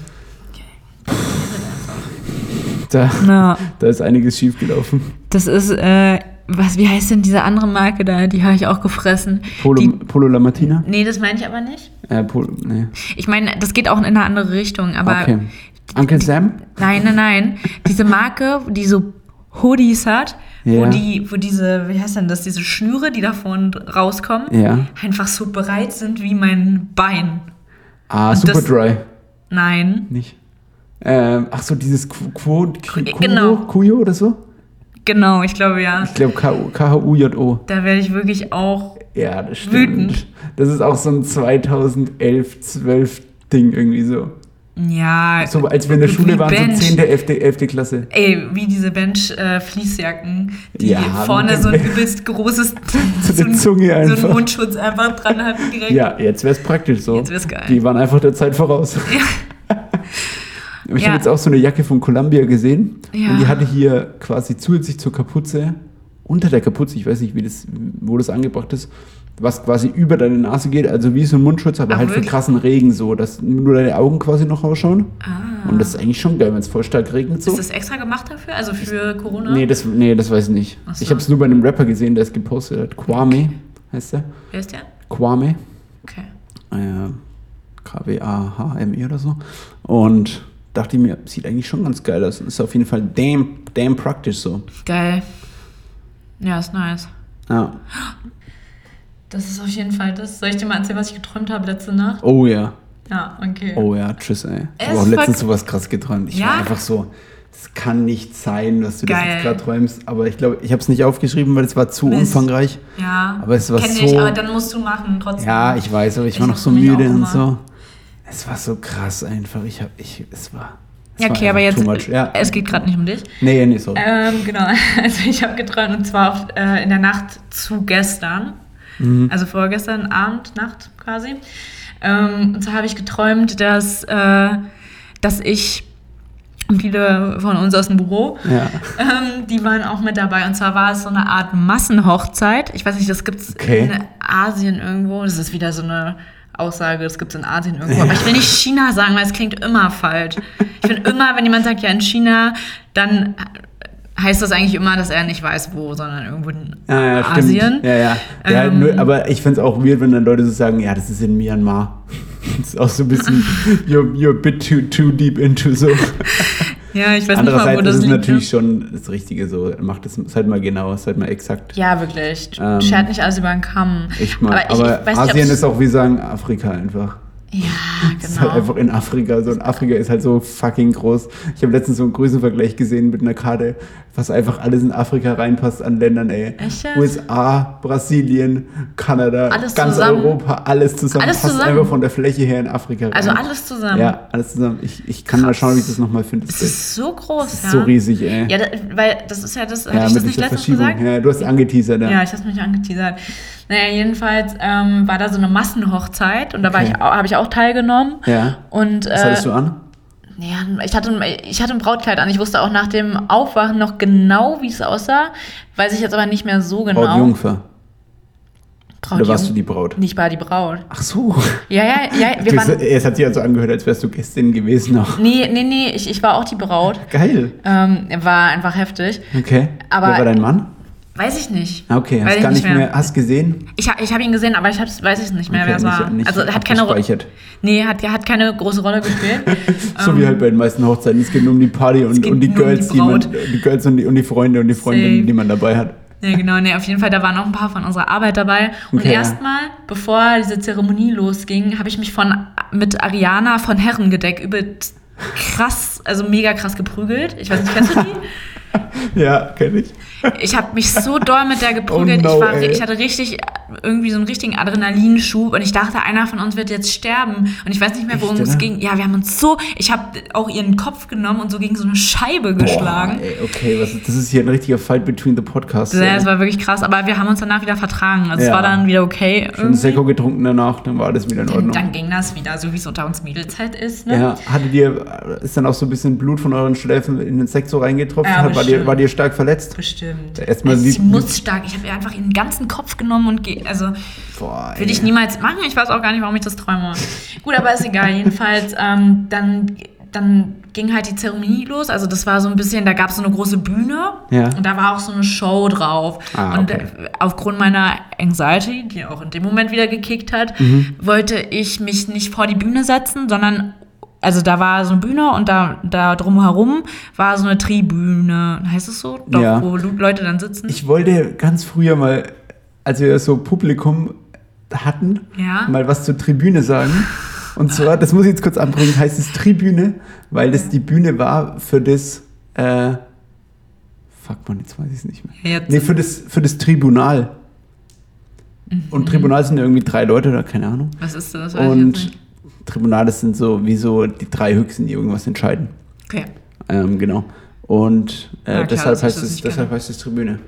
Da, Na, da ist einiges schief gelaufen. das ist, äh, was, wie heißt denn diese andere Marke da? Die habe ich auch gefressen. Polo, Die, Polo La Martina? nee, das meine ich aber nicht. Äh, Polo, nee. Ich meine, das geht auch in eine andere Richtung, aber Okay. Uncle Sam? nein, nein, nein. Diese Marke, die so Hoodies hat, wo Ja. die, wo diese, wie heißt denn das, diese Schnüre, die da vorne rauskommen, Ja. einfach so breit sind wie mein Bein. Ah, Und Super das- Dry. Nein. Nicht. Ähm, ach so, dieses Qu- Quo, Qu- Genau. Kuyo, Kuyo oder so? Genau, ich glaube ja. Ich glaube K-H-U-J-O. Da werde ich wirklich auch. Ja, das stimmt. Wütend. Das ist auch so ein 2011, 12 Ding irgendwie so. Ja. So als wir in der Schule waren, Bench. so 10., 11., 11. Klasse. Ey, wie diese Bench-Fließjacken, die Ja, vorne so ein übelst großes So eine ein- so einen Mundschutz einfach dran hatten direkt. Ja, jetzt wäre es praktisch so. Jetzt wär's geil. Die waren einfach der Zeit voraus. Ich Ja. habe jetzt auch so eine Jacke von Columbia gesehen. Ja. Und die hatte hier quasi zusätzlich zur Kapuze, unter der Kapuze, ich weiß nicht, wie das, wo das angebracht ist, was quasi über deine Nase geht, also wie so ein Mundschutz, aber Ach, halt für wirklich? krassen Regen so, dass nur deine Augen quasi noch rausschauen. Ah. Und das ist eigentlich schon geil, wenn es voll stark regnet so. Ist das extra gemacht dafür? Also für Corona? Nee, das, nee, das weiß ich nicht. So. Ich habe es nur bei einem Rapper gesehen, der es gepostet hat. Kwame heißt der. Wer ist der? Kwame. Okay. äh, K-W-A-H-M-E oder so. Und dachte ich mir, sieht eigentlich schon ganz geil aus. Ist auf jeden Fall damn, damn praktisch so. Geil. Ja, ist nice. Ja. Das ist auf jeden Fall das. Soll ich dir mal erzählen, was ich geträumt habe letzte Nacht? Oh ja. Ja, okay. Oh ja, tschüss, ey. Ich Es habe auch letztens sowas krass geträumt. Ich Ja? war einfach so, das kann nicht sein, dass du das Geil. jetzt gerade träumst. Aber ich glaube, ich habe es nicht aufgeschrieben, weil es war zu Mist. umfangreich. Ja. Aber es war Kenn so- ich, aber dann musst du machen, trotzdem. Ja, ich weiß, aber ich, Ich war noch so müde und so. Es war so krass einfach. Ich habe, ich, es war, Ja, war okay, aber jetzt. Ja. es geht gerade nicht um dich. Nee, nee, sorry. Ähm, genau, also ich habe geträumt und zwar auf, äh, in der Nacht zu gestern, Mhm. also vorgestern Abend, Nacht quasi. Ähm, und zwar habe ich geträumt, dass, äh, dass ich und viele von uns aus dem Büro, Ja. ähm, die waren auch mit dabei. Und zwar war es so eine Art Massenhochzeit. Ich weiß nicht, das gibt es Okay. in Asien irgendwo. Das ist wieder so eine Aussage, das gibt es in Asien irgendwo. Aber ich will nicht China sagen, weil es klingt immer falsch. Ich finde immer, wenn jemand sagt, ja, in China, dann heißt das eigentlich immer, dass er nicht weiß, wo, sondern irgendwo in Ja, ja, stimmt. Asien. Ja, ja. ja Ähm, nur, aber ich finde es auch weird, wenn dann Leute so sagen, ja, das ist in Myanmar. Das ist auch so ein bisschen, you're, you're a bit too, too deep into so. Ja, ich weiß nicht mal, wo das ist es liegt. natürlich schon das Richtige so. Macht es seid mal genau, seid mal exakt. Ja, wirklich. Ähm, Schert nicht alles über den Kamm. Echt mal. Aber, ich, Aber, ich weiß nicht, Asien ob's- ist auch, wie sagen, Afrika einfach. Ja, Das ist halt genau. einfach in Afrika. So, und Afrika ist halt so fucking groß. Ich habe letztens so einen Größenvergleich gesehen mit einer Karte, was einfach alles in Afrika reinpasst an Ländern, ey. Echt? USA, Brasilien, Kanada, Alles ganz zusammen? Europa, alles zusammen. Alles passt zusammen? einfach von der Fläche her in Afrika rein. Also alles zusammen. Ja, alles zusammen. Ich, ich kann mal Krass. schauen, wie ich das nochmal finde. Das ist so groß, Das ist ja. so riesig, ey. Ja, da, weil das ist ja das, hatte Ja, ich mit das nicht letztens Verschiebung. gesagt? Ja, du hast angeteasert, ja. Ja, ich habe mich angeteasert. Naja, jedenfalls ähm, war da so eine Massenhochzeit und da war Okay. ich, habe ich auch teilgenommen. Ja. Und Was äh, hattest du an? Ja, ich hatte, ich hatte ein Brautkleid an. Ich wusste auch nach dem Aufwachen noch genau, wie es aussah. Weiß ich jetzt aber nicht mehr so genau. Brautjungfer. Braut Oder warst Jung- du die Braut? Nicht war die Braut. Ach so. Ja, ja, ja. Wir waren, es hat sich also angehört, als wärst du Gästin gewesen auch. nee, nee, nee, ich, ich war auch die Braut. Geil. Ähm, war einfach heftig. Okay. Aber- Wer war dein Mann? Weiß ich nicht. Okay, hast gar nicht mehr. Hast gesehen? Ich, ich habe ihn gesehen, aber ich hab's, weiß es nicht mehr, Okay, wer es war. nicht- also hat keine Rolle. Nee, hat, hat keine große Rolle gespielt. So wie halt bei den meisten Hochzeiten. Es geht nur um die Party und, Ähm. und die nur um die Girls, die, man, die Girls und die, und die Freunde und die Freundinnen, die man dabei hat. ja, genau, nee, auf jeden Fall, da waren noch ein paar von unserer Arbeit dabei. Und Okay. erstmal, bevor diese Zeremonie losging, habe ich mich von mit Ariana von Herrengedeck übelst krass, also mega krass geprügelt. Ich weiß nicht, kennst du die? Ja, kenn ich. Ich habe mich so doll mit der geprügelt. Oh no, ich, war, ich hatte richtig irgendwie so einen richtigen Adrenalinschub und ich dachte, einer von uns wird jetzt sterben. Und ich weiß nicht mehr, worum Echt, es oder? ging. Ja, wir haben uns so, ich habe auch ihren Kopf genommen und so gegen so eine Scheibe geschlagen. Boah, ey, okay, was das ist hier ein richtiger Fight between the podcasts. Ja, es war wirklich krass, aber wir haben uns danach wieder vertragen. Also es Ja. war dann wieder okay. Schon. Sekko getrunken danach, dann war alles wieder in Ordnung. dann ging das wieder, so wie es unter uns Mädels halt ist. Ne? Ja, hattet ihr, ist dann auch so ein bisschen Blut von euren Schläfen in den Sekt so reingetropft? Ja, Hat- war, dir, war dir stark verletzt? Bestimmt. Erstmal sie muss stark. Ich habe ihr einfach ihren ganzen Kopf genommen und ge also Würde ich niemals machen. Ich weiß auch gar nicht, warum ich das träume. Gut, aber ist egal. Jedenfalls, ähm, dann, dann ging halt die Zeremonie los. Also das war so ein bisschen, da gab es so eine große Bühne Ja. und da war auch so eine Show drauf. Ah, und okay. äh, aufgrund meiner Anxiety, die auch in dem Moment wieder gekickt hat, Mhm. wollte ich mich nicht vor die Bühne setzen, sondern also da war so eine Bühne und da, da drumherum war so eine Tribüne. Heißt es so? Doch, Ja. wo Leute dann sitzen. Ich wollte ganz früher mal, als wir so Publikum hatten, Ja. mal was zur Tribüne sagen. Und zwar, das muss ich jetzt kurz anbringen, heißt es Tribüne, weil das die Bühne war für das, äh, fuck man, jetzt weiß ich es nicht mehr. Jetzt. Nee, für das, für das Tribunal. Mhm. Und Tribunal sind irgendwie drei Leute oder keine Ahnung. Was ist das? Weiß Und nicht. Tribunale sind so wie so die drei Höchsten, die irgendwas entscheiden. Okay. Ähm, genau. Und äh, Ah, klar, deshalb, heißt es, deshalb heißt es Tribüne.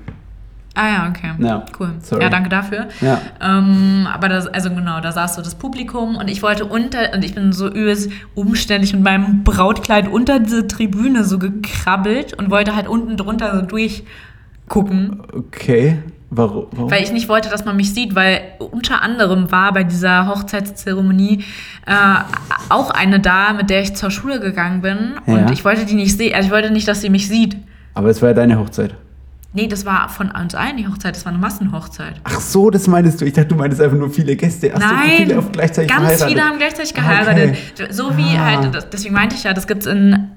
Ah ja, okay. Ja, Cool. sorry. Ja, danke dafür. Ja. Ähm, aber das, also genau, da saß so das Publikum und ich wollte unter, und ich bin so übelst umständlich mit meinem Brautkleid unter diese Tribüne so gekrabbelt und wollte halt unten drunter so durchgucken, Okay. Warum? weil ich nicht wollte, dass man mich sieht, weil unter anderem war bei dieser Hochzeitszeremonie äh, auch eine da, mit der ich zur Schule gegangen bin Ja. und ich wollte die nicht sehen, also ich wollte nicht, dass sie mich sieht. Aber das war ja deine Hochzeit. Nee, das war von uns allen die Hochzeit, das war eine Massenhochzeit. Ach so, das meinst du. Ich dachte, du meintest einfach nur viele Gäste. Ach so, Nein, viele auf gleichzeitig ganz verheiratet. viele haben gleichzeitig Ah, geheiratet. okay. So wie Ah. halt, deswegen meinte ich ja, das gibt's in,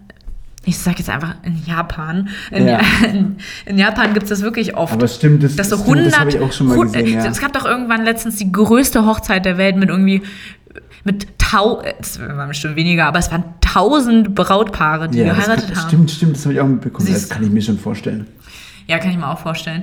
ich sag jetzt einfach in Japan. In, Ja. in, in Japan gibt's das wirklich oft. Aber stimmt, das, dass so stimmt, 100, das habe ich auch schon mal gesehen, ja. Es gab doch irgendwann letztens die größte Hochzeit der Welt mit irgendwie mit tau, es waren bestimmt weniger, aber es waren tausend Brautpaare, die ja, geheiratet kann, haben. Stimmt, stimmt, das habe ich auch mitbekommen. Siehst Das kann ich mir schon vorstellen. Ja, kann ich mir auch vorstellen.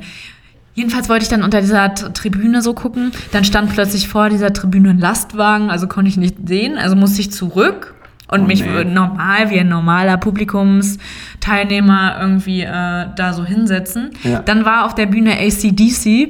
Jedenfalls wollte ich dann unter dieser Tribüne so gucken. Dann stand plötzlich vor dieser Tribüne ein Lastwagen, also konnte ich nicht sehen. Also musste ich zurück und Oh, mich nee. normal, wie ein normaler Publikumsteilnehmer irgendwie äh, da so hinsetzen. Ja. Dann war auf der Bühne ACDC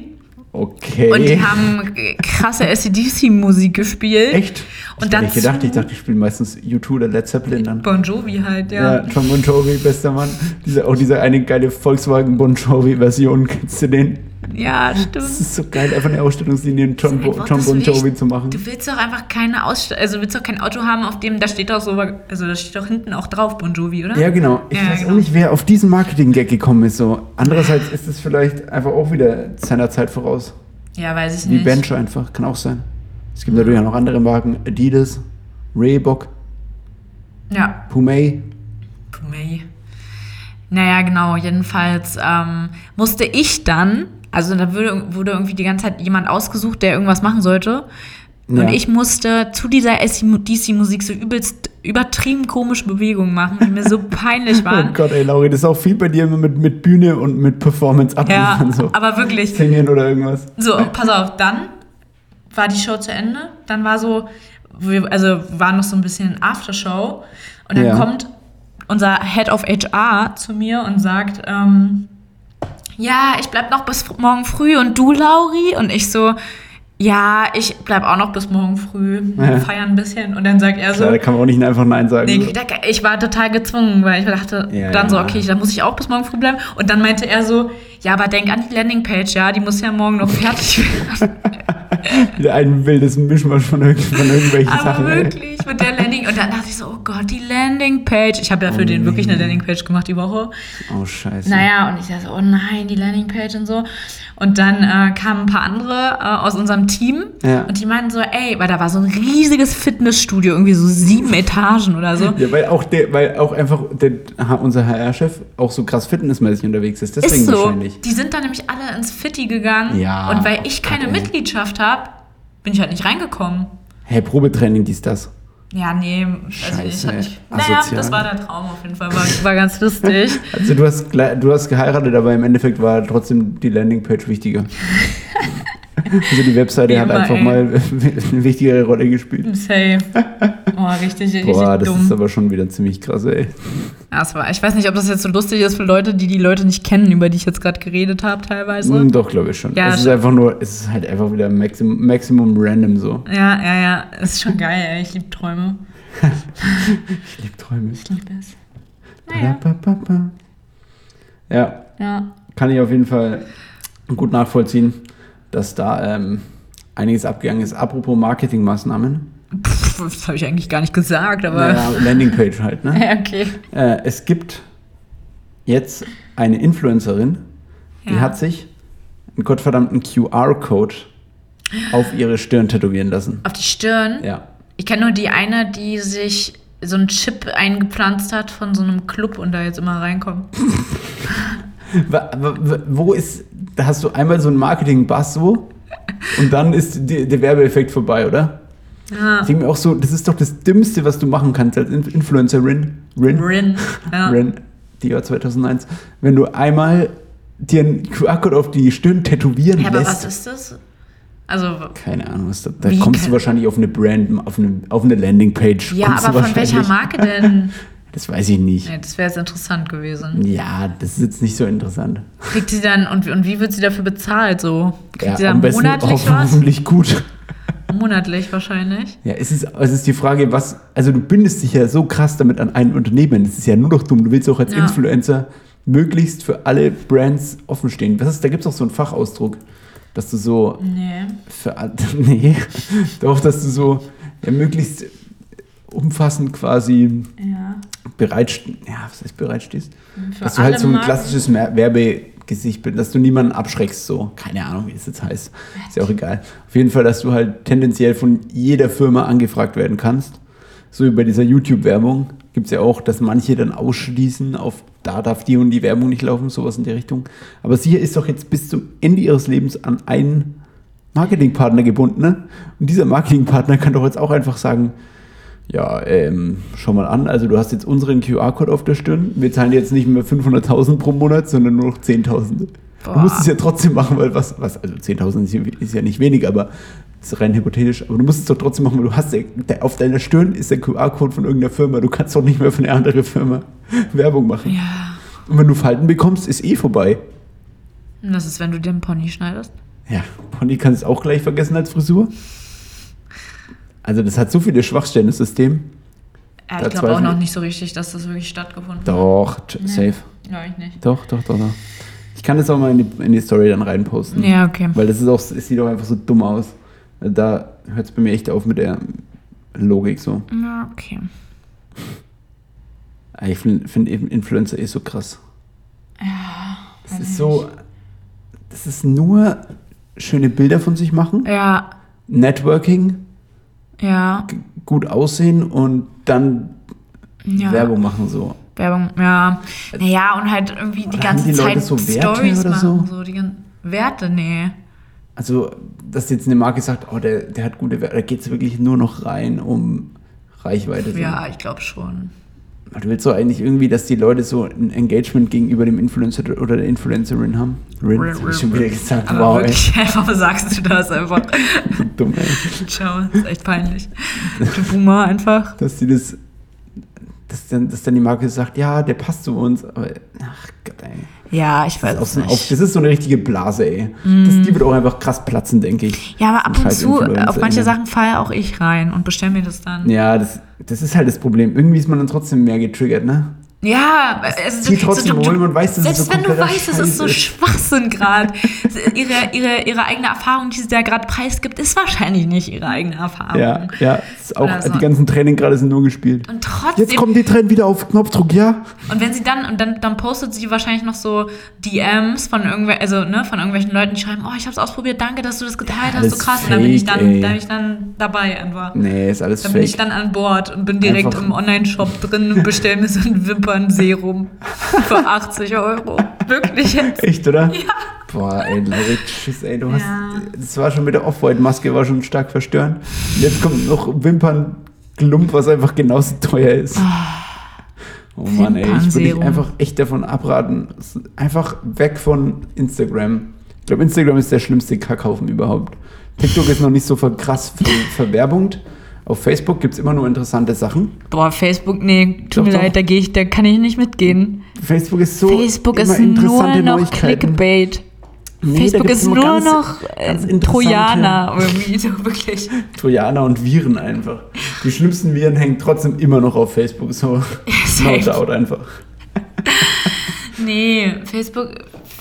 Okay. und die haben krasse ACDC-Musik gespielt. Echt? Und ich nicht dazu- gedacht, ich dachte, die spielen meistens U2 oder Led Zeppelin dann. Bon Jovi halt, Ja, ja. John Bon Jovi, bester Mann. Diese, auch diese eine geile Volkswagen Bon Jovi-Version, kennst du den? Ja, stimmt. Das ist so geil, einfach eine Ausstellungslinie in John, Bon Jovi zu machen. Du willst doch einfach keine Ausstellung, also willst doch kein Auto haben, auf dem, da steht doch so, also da steht doch hinten auch drauf Bon Jovi, oder? Ja, genau. Ich Ja, weiß genau. auch nicht, wer auf diesen Marketing-Gag gekommen ist. So. Andererseits ist es vielleicht einfach auch wieder seiner Zeit voraus. Ja, weiß ich Wie nicht. Bench einfach, kann auch sein. Es gibt natürlich auch noch andere Marken. Adidas, Reebok, Ja, Pumay. May. Naja, genau, jedenfalls ähm, musste ich dann, also da wurde, wurde irgendwie die ganze Zeit jemand ausgesucht, der irgendwas machen sollte. Und Ja. ich musste zu dieser DC-Musik so übelst übertrieben komische Bewegungen machen, die mir so peinlich Oh waren. Gott, ey, Lauri, das ist auch viel bei dir mit, mit Bühne und mit Performance ja, abliefern. so. aber wirklich. Singen oder irgendwas. So, pass auf, dann war die Show zu Ende. Dann war so, also war noch so ein bisschen Aftershow. Und dann Ja. kommt unser Head of HR zu mir und sagt, ähm, ja, ich bleib noch bis morgen früh und du, Lauri? Und ich so, ja, ich bleib auch noch bis morgen früh, Ja. feiern ein bisschen. Und dann sagt er so, Klar, da kann man auch nicht einfach Nein sagen. Nee, da- ich war total gezwungen, weil ich dachte Ja, dann so, ja. okay, dann muss ich auch bis morgen früh bleiben. Und dann meinte er so, ja, aber denk an die Landingpage, ja, die muss ja morgen noch fertig werden. Wieder ein wildes Mischmasch von, irgend, von irgendwelchen aber Sachen. ey. wirklich, mit der Landing. Und dann dachte ich so, oh Gott, die Landingpage. Ich habe ja für Oh den wirklich eine nee. Landingpage gemacht die Woche. Oh, scheiße. Naja, und ich dachte so, oh nein, die Landingpage und so. Und dann äh, kamen ein paar andere äh, aus unserem Team Ja. und die meinten so, ey, weil da war so ein riesiges Fitnessstudio, irgendwie so sieben Etagen oder so. Ja, weil auch, der, weil auch einfach der, unser HR-Chef auch so krass fitnessmäßig unterwegs ist. Deswegen Ist so. wahrscheinlich. Die sind dann nämlich alle ins Fitti gegangen. Ja, Und weil ich keine ey. Mitgliedschaft habe, bin ich halt nicht reingekommen. Hey, Probetraining, dies, das. Ja, nee, also ich Scheiße, hab ey. nicht. Naja, Asozial. das war der Traum auf jeden Fall. War, war ganz lustig. Also du hast, du hast geheiratet, aber im Endeffekt war trotzdem die Landingpage wichtiger. also die Webseite Wie hat einfach ey. mal eine wichtigere Rolle gespielt. Safe. Oh, richtig, richtig Boah, das dumm. ist aber schon wieder ziemlich krass, ey. Ja, war, ich weiß nicht, ob das jetzt so lustig ist für Leute, die die Leute nicht kennen, über die ich jetzt gerade geredet habe, teilweise. Hm, doch, glaube ich schon. Ja, es ist schon. einfach nur, es ist halt einfach wieder Maximum, Maximum random so. Ja, ja, ja. Ist schon geil, ey. Ich liebe Träume. Ich liebe Träume. Ich liebe es. Naja. Ja, Ja. kann ich auf jeden Fall gut nachvollziehen, dass da ähm, einiges abgegangen ist. Apropos Marketingmaßnahmen. Pff, das habe ich eigentlich gar nicht gesagt, aber. Naja, Landingpage halt, ne? Ja, okay. Äh, es gibt jetzt eine Influencerin, die Ja. hat sich einen gottverdammten QR-Code auf ihre Stirn tätowieren lassen. Auf die Stirn. Ja. Ich kenne nur die eine, die sich so einen Chip eingepflanzt hat von so einem Club und da jetzt immer reinkommt. Wo ist, da hast du einmal so einen Marketing-Bass so und dann ist die, der Werbeeffekt vorbei, oder? Ja. Ich denke mir auch so, das ist doch das Dümmste, was du machen kannst als Inf- Influencerin. Rin. Rin. Ja. Rin, die Jahr 2001. Wenn du einmal dir einen QR-Code auf die Stirn tätowieren Ja, aber lässt. was ist das? Also, Keine Ahnung, was da, da kommst du wahrscheinlich auf eine Brand, auf eine, auf eine Landingpage. ja, aber von welcher. Marke denn? Das weiß ich nicht. Nee, das wäre jetzt interessant gewesen. Ja, das ist jetzt nicht so interessant. Kriegt sie dann, und, und wie wird sie dafür bezahlt? So? Kriegt sie ja, dann monatlich was? hoffentlich gut. Monatlich wahrscheinlich. Ja, es ist, es ist die Frage, was, also du bindest dich ja so krass damit an ein Unternehmen. Das ist ja nur noch dumm. Du willst auch als Ja. Influencer möglichst für alle Brands offen stehen. Was ist, da gibt es auch so einen Fachausdruck, dass du so Nee. für nee, doch, dass du so ja, möglichst umfassend quasi Ja. bereit, ja, was heißt bereit stehst? Für Dass du halt so ein Marken? klassisches Werbegesicht bist, dass du niemanden abschreckst, so. Keine Ahnung, wie das jetzt heißt. Ist ja auch egal. Auf jeden Fall, dass du halt tendenziell von jeder Firma angefragt werden kannst. So wie bei dieser YouTube-Werbung gibt es ja auch, dass manche dann ausschließen, auf da darf die und die Werbung nicht laufen, sowas in die Richtung. Aber sie ist doch jetzt bis zum Ende ihres Lebens an einen Marketingpartner gebunden. Ne? Und dieser Marketingpartner kann doch jetzt auch einfach sagen, ja, ähm, schau mal an, also du hast jetzt unseren QR-Code auf der Stirn. Wir zahlen jetzt nicht mehr 500.000 pro Monat, sondern nur noch 10.000. Du musst es ja trotzdem machen, weil was, was also 10.000 ist, ja- ja nicht wenig, aber Das ist rein hypothetisch, aber du musst es doch trotzdem machen, weil du hast, der, auf deiner Stirn ist der QR-Code von irgendeiner Firma. Du kannst doch nicht mehr für eine andere Firma Werbung machen. Ja. Und wenn du Falten bekommst, ist eh vorbei. Und das ist, wenn du dir einen Pony schneidest. Ja, Pony kann es auch gleich vergessen als Frisur. Also das hat so viele Schwachstellen, das System. Ja, ich glaube auch noch ich. nicht so richtig, dass das wirklich stattgefunden hat. Doch, safe. Glaube ich nicht. Doch, doch, doch, doch. Ich kann das auch mal in die, in die Story dann reinposten. Ja, okay. Weil das ist auch, es sieht auch einfach so dumm aus. Da hört es bei mir echt auf mit der Logik so. Ja, okay. Ich finde find eben Influencer eh so krass. Ja. Das ist so, das ist nur schöne Bilder von sich machen, Ja, Networking, ja, gut aussehen und dann ja. Werbung machen so. Werbung, ja. Naja, und halt irgendwie die Oder ganze die Zeit so Stories oder machen. so? So? die ganzen Werte, nee. Also, dass jetzt eine Marke sagt, oh, der, der hat gute Werte, da geht es wirklich nur noch rein um Reichweite. Ja, ich glaube schon. Du willst so eigentlich irgendwie, dass die Leute so ein Engagement gegenüber dem Influencer oder der Influencerin haben. Rin, das hab ich schon wieder gesagt. Aber wow, wirklich, warum sagst du das einfach? ey, dumm, ey. Ciao, ist echt peinlich. Du Boomer einfach. Dass die das, dass dann, dass dann die Marke sagt, ja, der passt zu uns, aber ach Gott, ey. Ja, ich weiß es so, nicht. auf, das ist so eine richtige Blase, ey. Das, die wird auch einfach krass platzen, denke ich. Ja, aber ab und zu, auf manche ey. Sachen falle auch ich rein und bestelle mir das dann. Ja, das, das ist halt das Problem. Irgendwie ist man dann trotzdem mehr getriggert, ne? Ja, es zieht trotzdem, obwohl man weiß, dass es selbst so wenn du weißt, es ist so. Schwachsinn gerade. ihre, ihre, ihre eigene Erfahrung, die sie da gerade preisgibt, ist wahrscheinlich nicht ihre eigene Erfahrung. Ja, ja. Auch, so. Die ganzen Training gerade sind nur gespielt. Und trotzdem, Jetzt kommen die Trend wieder auf Knopfdruck, ja? und wenn sie dann, und dann, dann postet sie wahrscheinlich noch so DMs von irgendwel, also, ne, von irgendwelchen Leuten, die schreiben, oh, ich hab's ausprobiert, danke, dass du das geteilt hast, alles so krass. und dann bin ich fake, dann, ey. da bin ich dann dabei einfach. Nee, ist alles Dann bin ich fake. dann an Bord und bin direkt Einfach- im Online-Shop drin und bestelle mir so ein Wimpernserum für 80 Euro. Wirklich jetzt. Echt, oder? Ja. Boah, ey, tschüss, ey, du hast. Ja. Das war schon mit der Off-White-Maske, war schon stark verstörend. Und jetzt kommt noch Wimpernklump, was einfach genauso teuer ist. Oh Mann, ey, ich würde dich einfach echt davon abraten. Einfach weg von Instagram. Ich glaube, Instagram ist der schlimmste Kackhaufen überhaupt. TikTok ist noch nicht so krass ver verwerbend. Auf Facebook gibt es immer nur interessante Sachen. Boah, Facebook, nee, tut Doch, mir doch. leid, da gehe ich, da kann ich nicht mitgehen. Facebook ist so Facebook immer ist nur interessante noch Neuigkeiten. Clickbait. Nee, Facebook ist nur ganz- noch ganz äh, Trojaner irgendwie, so wirklich. Trojaner und Viren einfach. Die schlimmsten Viren hängen trotzdem immer noch auf Facebook. So safe. doubt einfach. Nee, Facebook,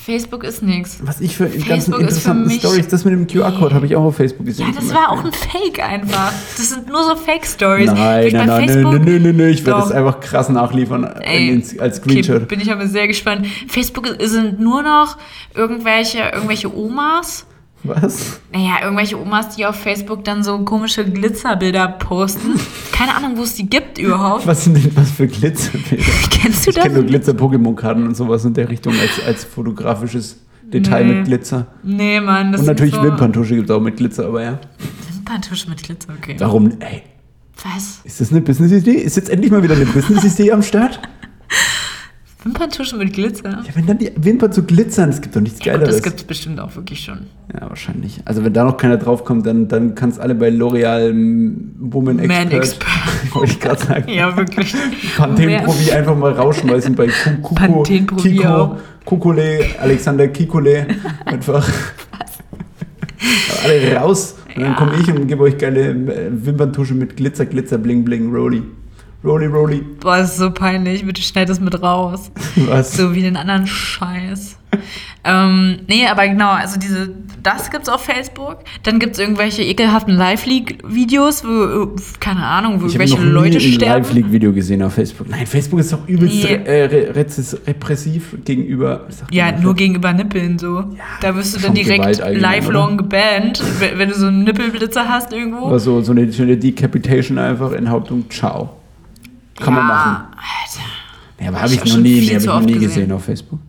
Facebook ist nix. Was ich für ganzen Facebook für interessanten Stories, das mit dem QR-Code habe ich auch auf Facebook gesehen. Ja, das war auch ein Fake einfach. Das sind nur so Fake-Stories. Nein, nein, nein, nö, nö, nö, nö, nö, ich werde das einfach krass nachliefern Ey, in- als Screenshot. Okay, bin ich aber sehr gespannt. Facebook sind nur noch irgendwelche, irgendwelche Omas. Was? Naja, irgendwelche Omas, die auf Facebook dann so komische Glitzerbilder posten. Keine Ahnung, wo es die gibt überhaupt. Was sind denn was für Glitzerbilder? Kennst du Ich kenne nur das? Glitzer-Pokémon-Karten und sowas in der Richtung als, als fotografisches Detail Nee. mit Glitzer. Nee, Mann. Das Und natürlich so Wimperntusche gibt es auch mit Glitzer, aber ja. Wimperntusch mit Glitzer, okay. Warum? Ey, Was? ist das eine Business-Idee? Ist jetzt endlich mal wieder eine Business-Idee am Start? Wimperntusch mit Glitzer? Ja, wenn dann die Wimpern so glitzern, es gibt doch nichts Ja, gut, Geileres. das gibt es bestimmt auch wirklich schon. ja, wahrscheinlich. Also wenn da noch keiner draufkommt, dann, dann kann es alle bei L'Oreal m, Woman Man Expert, wollte ich gerade sagen, Ja, wirklich. Panthen-Profi einfach mal rausschmeißen bei Ku- Kuko, Panthen-Profi Kiko, auch. Kukule, Alexander Kikule, einfach alle raus und dann Ja. komme ich und gebe euch geile äh, Wimperntusche mit Glitzer, Glitzer, Bling, Bling, Rolli. Rolli, Rolli. Boah, das ist so peinlich. Bitte schneid das mit raus. Was? So wie den anderen Scheiß. ähm, nee, aber genau, also diese, das gibt's auf Facebook. Dann gibt's irgendwelche ekelhaften Live-League-Videos, wo, keine Ahnung, wo Ich habe irgendwelche noch nie Leute ein sterben. Live-Leak-Video gesehen auf Facebook. Nein, Facebook ist doch übelst Nee. re äh, re repressiv gegenüber. Ja, nur gegenüber Nippeln so. da wirst du dann direkt lifelong gebannt, wenn du so einen Nippelblitzer hast irgendwo. Oder so, so eine schöne Decapitation einfach, Enthauptung, ciao. Kann man machen. Alter. Ja, aber Hab habe ich ich auch noch nie, nee, zu ich noch nie gesehen. gesehen auf Facebook.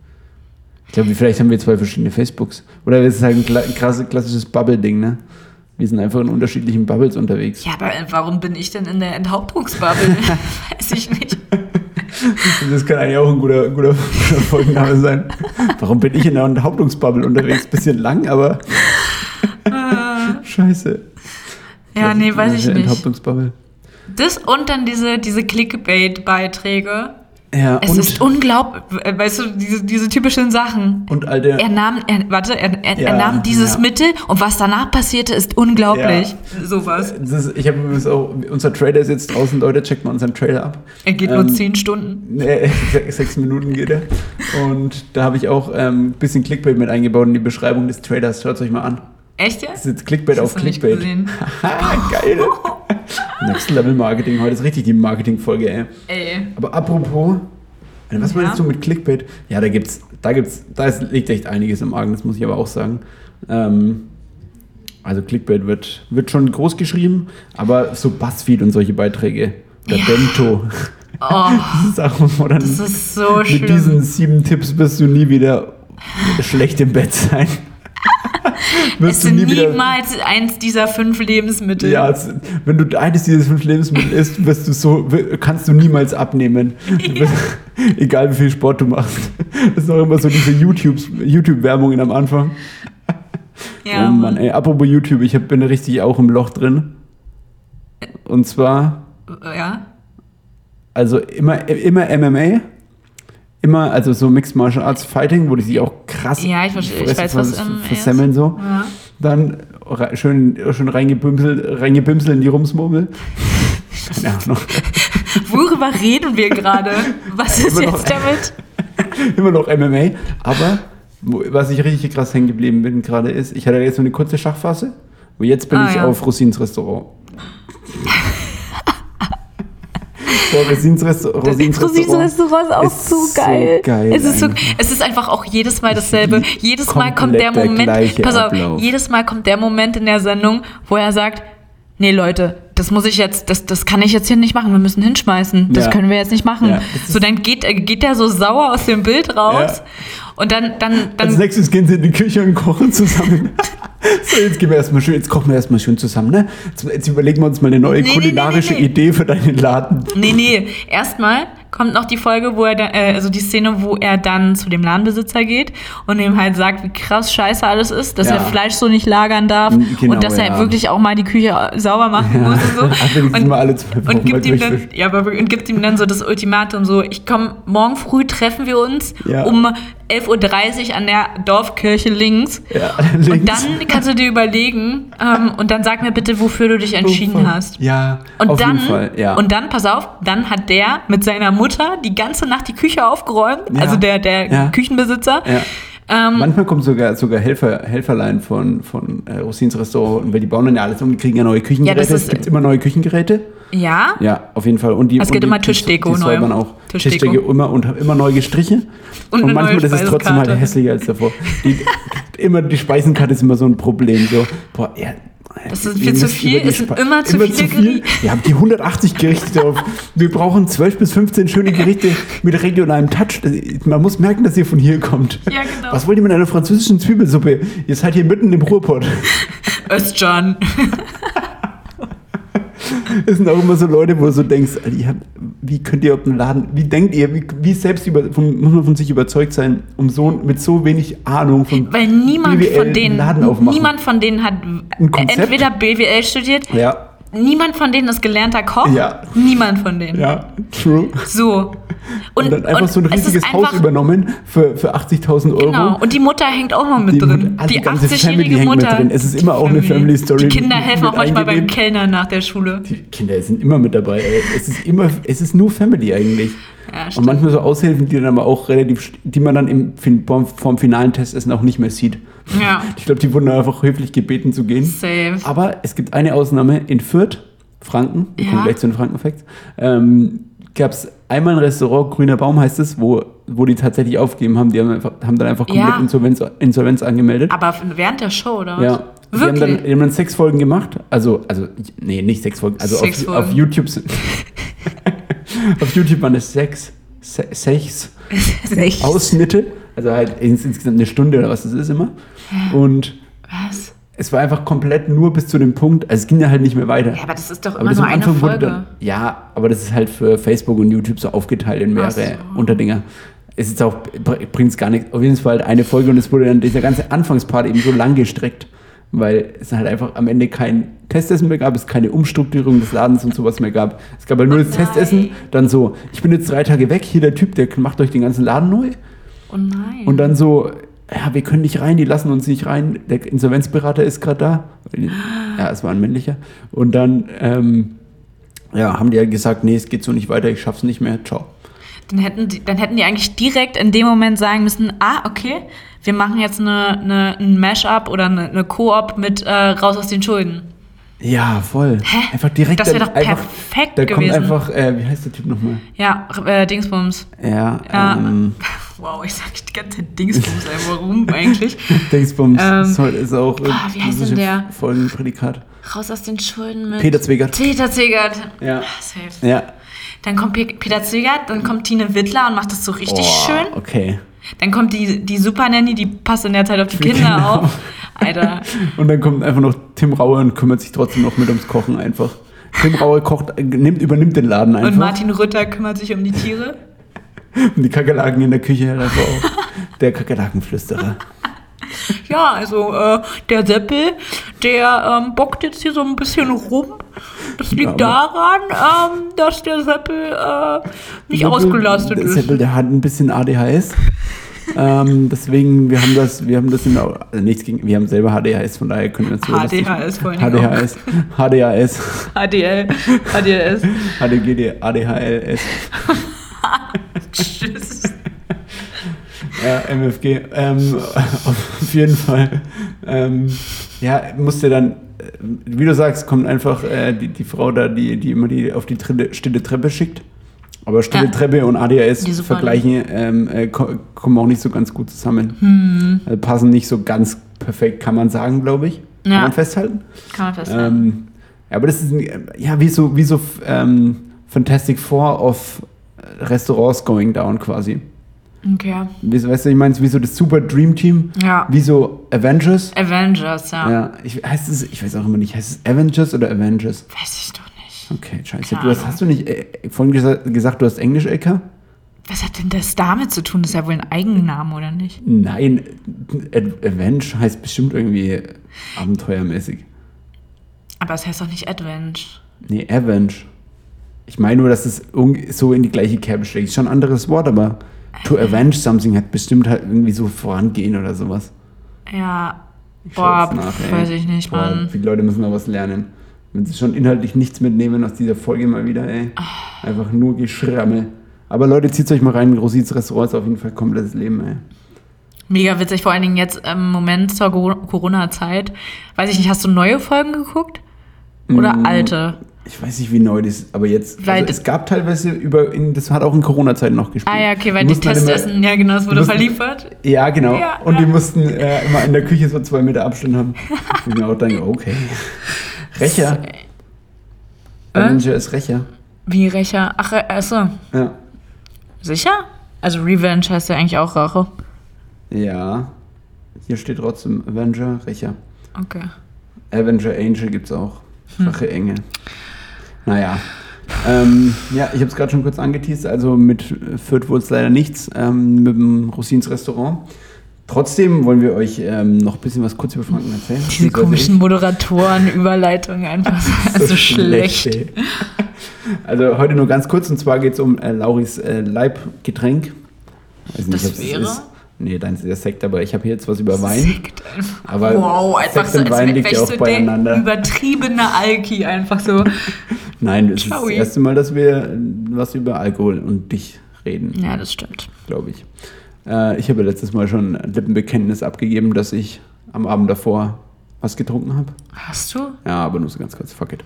Ich glaube, vielleicht haben wir zwei verschiedene Facebooks. Oder es ist halt ein krasse, klassisches Bubble-Ding, ne? Wir sind einfach in unterschiedlichen Bubbles unterwegs. Ja, aber warum bin ich denn in der Enthauptungsbubble? Weiß ich nicht. Das kann eigentlich auch ein guter, guter, guter Folgenname sein. Warum bin ich in der Enthauptungsbubble unterwegs? Bisschen lang, aber. Ah. Scheiße. Ja, nee, weiß ich nicht. Enthauptungsbubble. Das und dann diese, diese Clickbait-Beiträge. Ja, Es ist unglaublich, weißt du, diese, diese typischen Sachen. und alte. Er nahm, er, warte, er, er, Ja, er nahm dieses ja. Mittel und was danach passierte, ist unglaublich. Sowas. Das ist, ich habe übrigens auch, unser Trailer ist jetzt draußen, Leute, checkt mal unseren Trailer ab. Er geht nur Ähm, zehn Stunden. Nee, sech- sechs Minuten geht er. Und da habe ich auch ein ähm, bisschen Clickbait mit eingebaut in die Beschreibung des Trailers. Schaut es euch mal an. Echt Das jetzt? ist jetzt Clickbait auf Clickbait. Geil. Next Level Marketing. Heute ist richtig die Marketing-Folge, ey. Ey. Aber apropos, was Ja. meinst du mit Clickbait? Ja, da gibt's, da gibt's, da ist, liegt echt einiges im Argen, das muss ich aber auch sagen. Ähm, also Clickbait wird, wird schon groß geschrieben, aber so Buzzfeed und solche Beiträge, der Ja. Bento, Oh, das ist auch, wo dann das ist so mit schlimm. diesen sieben Tipps wirst du nie wieder schlecht im Bett sein. Es sind niemals eins dieser fünf Lebensmittel. Ja, es, wenn du eines dieses fünf Lebensmittel isst, wirst du so, kannst du niemals abnehmen. Wirst- Egal wie viel Sport du machst. Das ist auch immer so diese YouTube- YouTube-Werbungen am Anfang. Ja, oh Mann, ey, apropos YouTube, ich bin richtig auch im Loch drin. Und zwar, ja. also immer, immer MMA, immer, also so Mixed Martial Arts Fighting, wo die sich auch krass Ja, ich verstehe- ich weiß, was MMA ist. versemmeln so. ja. Dann schön, schön reingebimselt, reingebimselt in die Rumsmurmel. Keine Ahnung. Worüber reden wir gerade? Was ist Immer noch- jetzt damit? Immer noch MMA. Aber was ich richtig krass hängen geblieben bin gerade ist, ich hatte jetzt so eine kurze Schachphase. Und jetzt bin Ah, ich ja. auf Rosins Restaurant. Boah, Rosins, Resta Rosins Rosins Restaurant. Ist auch ist so so geil. geil es, ist einfach. es ist einfach auch jedes Mal dasselbe. Jedes Mal kommt der der Moment. gleiche pass auf, Ablauf. jedes Mal kommt der Moment in der Sendung, wo er sagt: Nee, Leute, das muss ich jetzt, das, das kann ich jetzt hier nicht machen. Wir müssen hinschmeißen. Das Ja. können wir jetzt nicht machen. Ja, so, dann geht, geht der so sauer aus dem Bild raus. Ja. Und dann, dann, dann Als nächstes gehen sie in die Küche und kochen zusammen. so, jetzt gehen wir erstmal schön, jetzt kochen wir erstmal schön zusammen, ne? Jetzt, jetzt überlegen wir uns mal eine neue Nee, kulinarische nee, nee. Idee für deinen Laden. Nee, nee. Erstmal kommt noch die Folge, wo er da, äh, also die Szene, wo er dann zu dem Ladenbesitzer geht und ihm halt sagt, wie krass scheiße alles ist, dass Ja. er Fleisch so nicht lagern darf Genau, und dass er ja. wirklich auch mal die Küche sauber machen muss und so. Ach, wenigstens mal alle und gibt, ihm dann, ja, aber, und gibt ihm dann so das Ultimatum, so, ich komme, morgen früh treffen wir uns Ja. um 11.30 Uhr an der Dorfkirche links. Ja, Und links. dann kannst du dir überlegen ähm, und dann sag mir bitte, wofür du dich entschieden hast. Ja, Und auf dann, jeden Fall, ja. und dann, pass auf, dann hat der mit seiner Mutter die ganze Nacht die Küche aufgeräumt, Ja. also der, der Ja. Küchenbesitzer. ja. Ähm, Manchmal kommen sogar, sogar Helfer, Helferlein von, von äh, Rosins Restaurant, und weil die bauen dann ja alles um, die kriegen ja neue Küchengeräte. Ja, das ist- es gibt immer neue Küchengeräte. Ja. Ja, auf jeden Fall. Und die, Es die, immer die- Tischdeko, die säubern neue. auch. Tischdeko. Tischdeko immer und immer neu gestrichen. Und Und, manchmal neue ist es trotzdem halt hässlicher als davor. Die, immer die Speisenkarte ist immer so ein Problem. So, boah, ja, Das ist viel zu viel, die es sind immer zu viele Gerichte. Wir haben die 180 Gerichte drauf. Wir brauchen 12 bis 15 schöne Gerichte mit regionalem Touch. Man muss merken, dass ihr von hier kommt. Ja, genau. Was wollt ihr mit einer französischen Zwiebelsuppe? Ihr seid hier mitten im Ruhrpott. Özcan. Es sind auch immer so Leute, wo du so denkst, Alter, wie könnt ihr auf den Laden, wie denkt ihr, wie, wie selbst über, von, muss man von sich überzeugt sein, um so mit so wenig Ahnung von Weil niemand BWL von denen, Laden aufmachen. niemand von denen hat entweder BWL studiert, Ja, niemand von denen ist gelernter Koch, Ja. niemand von denen. ja, true. So. Und, dann einfach und so ein riesiges Haus einfach- übernommen für, für 80.000 Euro. Genau. Und die Mutter hängt auch noch mit Die drin. Also die die ganze 80-jährige Family hängt mit Mutter. drin. Es ist immer auch eine Family Story Die Kinder helfen auch manchmal beim. Kellnern nach der Schule. Die Kinder sind immer mit dabei, ey. Es ist immer, es ist nur Family eigentlich. Ja, Und manchmal so Aushilfen, die dann aber auch relativ, die man dann im vorm, vorm finalen Testessen auch nicht mehr sieht. Ja. Ich glaube, die wurden einfach höflich gebeten zu gehen. Safe. Aber es gibt eine Ausnahme in Fürth, Franken, wir kommen Ja. gleich zu den Franken-Facts, ähm, gab es einmal ein Restaurant, Grüner Baum heißt es, wo, wo die tatsächlich aufgegeben haben. Die haben, einfach, haben dann einfach komplett Ja. Insolvenz, Insolvenz angemeldet. Aber während der Show, oder? Ja. Die haben, Wirklich? dann, die haben dann sechs Folgen gemacht. Also, also, nee, nicht sechs Folgen. Also Sechs auf, auf Folgen. YouTube sind. auf YouTube waren es sechs, se- sechs Echt? Ausschnitte. Also halt ins, insgesamt eine Stunde oder was das ist immer. Und Was? Es war einfach komplett nur bis zu dem Punkt. Also es ging ja halt nicht mehr weiter. Ja, aber das ist doch immer das nur am eine Folge. dann, ja, aber das ist halt für Facebook und YouTube so aufgeteilt in mehrere so. Unterdinger. Es ist auch, bringt es gar nichts. Auf jeden Fall halt eine Folge und es wurde dann dieser ganze Anfangspart eben so lang gestreckt, weil es halt einfach am Ende kein Testessen mehr gab, es keine Umstrukturierung des Ladens und sowas mehr gab. Es gab halt nur das nein. Testessen, dann so, ich bin jetzt drei Tage weg, hier der Typ, der macht euch den ganzen Laden neu. Oh nein. Und dann so, ja, wir können nicht rein, die lassen uns nicht rein. Der Insolvenzberater ist gerade da. Ja, es war ein männlicher. Und dann, ähm, ja, haben die ja gesagt, nee, es geht so nicht weiter, ich schaff's nicht mehr, ciao. Dann hätten, die, dann hätten die eigentlich direkt in dem Moment sagen müssen, ah, okay, wir machen jetzt eine, eine, ein Mash-up oder eine, eine Koop mit äh, Raus aus den Schulden. Ja, voll. Hä? Einfach direkt. Das wäre doch einfach, perfekt Da kommt gewesen. einfach, äh, wie heißt der Typ nochmal? Ja, äh, Dingsbums. Ja, Ja. ähm, Wow, ich sag die ganze Zeit Dingsbums, warum eigentlich? Dingsbums Ähm, ist auch boah, wie heißt denn der? Folgenprädikat. Raus aus den Schulden mit... Peter Zwegert. Peter Zegert. Ja. Ah, Safe. Ja. Dann kommt Pe Peter Zegert, dann kommt Tine Wittler und macht das so richtig Oh, schön. Okay. Dann kommt die, die Super Nanny, die passt in der Zeit auf die Kinder Kinder auf. Alter. Und dann kommt einfach noch Tim Raue und kümmert sich trotzdem noch mit ums Kochen einfach. Tim Raue kocht, nimmt, übernimmt den Laden einfach. Und Martin Rütter kümmert sich um die Tiere. Und die Kakerlaken in der Küche einfach auch. Der Kakerlakenflüsterer. Ja, also äh, der Seppel, der ähm, bockt jetzt hier so ein bisschen rum. Das liegt daran, ähm, dass der Seppel äh, nicht Seppel- ausgelastet der ist. Seppel, der hat ein bisschen ADHS. ähm, deswegen, wir haben das, wir haben das in der, also nichts gegen, wir haben selber HDHS, von daher können wir uns HDHS vor HDHS, HDHS, ADL, ADLS. HDGD, ADHLS, Tschüss. ja, MFG. Ähm, auf jeden Fall, ähm, ja, musste dann, äh, wie du sagst, kommt einfach äh, die, die Frau da, die, die immer die auf die dritte, stille Treppe schickt. Aber stille Ja. Treppe und ADHS vergleichen ähm, äh, ko- kommen auch nicht so ganz gut zusammen. Hm. Also passen nicht so ganz perfekt, kann man sagen, glaube ich. Kann Ja. man festhalten. Kann man festhalten. Ähm, ja, aber das ist ja wie so, wie so ähm, Fantastic Four of Restaurants going down quasi. okay. Wie, weißt du, ich meine, wie so das Super Dream Team, Ja. wie so Avengers. Avengers, ja. Ja, ich, heißt es, ich weiß auch immer nicht, heißt es Avengers oder Avengers? Weiß ich doch nicht. Okay, scheiße. Keine Du hast, hast du nicht äh, vorhin gesa gesagt, du hast Englisch, LK? Was hat denn das damit zu tun? Das ist ja wohl ein Eigenname, oder nicht? Nein, Avenge heißt bestimmt irgendwie abenteuermäßig. Aber es heißt doch nicht Advent. Nee, Avenge. Ich meine nur, dass es so in die gleiche Kerbe schlägt. Ist schon ein anderes Wort, aber to avenge something hat bestimmt halt irgendwie so vorangehen oder sowas. Ja. Ich Boah, nach, pf, weiß ich nicht, Boah, Mann. Viele Leute müssen noch was lernen. Wenn sie schon inhaltlich nichts mitnehmen aus dieser Folge mal wieder, ey. Ah. Einfach nur Geschrammel. Aber Leute, zieht euch mal rein. Rosins Restaurant ist auf jeden Fall komplettes Leben, ey. Mega witzig, vor allen Dingen jetzt im Moment zur Cor- Corona-Zeit. Weiß ich nicht, hast du neue Folgen geguckt? Oder Mm, alte? Ich weiß nicht, wie neu das ist, aber jetzt. Weil- also es gab teilweise über. In, das hat auch in Corona-Zeiten noch gespielt. Ah ja, okay, weil Die die halt Testessen, ja genau, es wurde mussten- verliefert. Ja, genau. Ja, und die ja. mussten äh, immer in der Küche so zwei Meter Abstand haben. Und mir auch denke, okay. Recher. Äh? Avenger ist Recher. Wie Rächer? Ach, äh, achso. Ja. Sicher? Also Revenge heißt ja eigentlich auch Rache. Ja. Hier steht trotzdem Avenger, Recher. Okay. Avenger Angel gibt's auch. Hm. Rache Engel. Naja. Ähm, ja, ich habe es gerade schon kurz angeteased. Also mit Fürth wurde es leider nichts. Ähm, mit dem Rosins Restaurant. Trotzdem wollen wir euch ähm, noch ein bisschen was kurz über Franken erzählen. Diese komischen Moderatoren, Überleitungen einfach so, so schlecht. ey. Also heute nur ganz kurz und zwar geht es um äh, Lauris äh, Leibgetränk. Weiß Das ob's wäre? ist. Nee, dein ist der Sekt, aber ich habe hier jetzt was über Wein. Sekt. Aber wow, einfach Sekt so, und als Wein liegt ja auch so beieinander. der übertriebene Alki, einfach so. Nein, es ist das erste Mal, dass wir was über Alkohol und dich reden, Ja, das stimmt. glaube ich. Äh, ich habe letztes Mal schon ein Lippenbekenntnis abgegeben, dass ich am Abend davor was getrunken habe. Hast du? Ja, aber nur so ganz kurz, fuck it.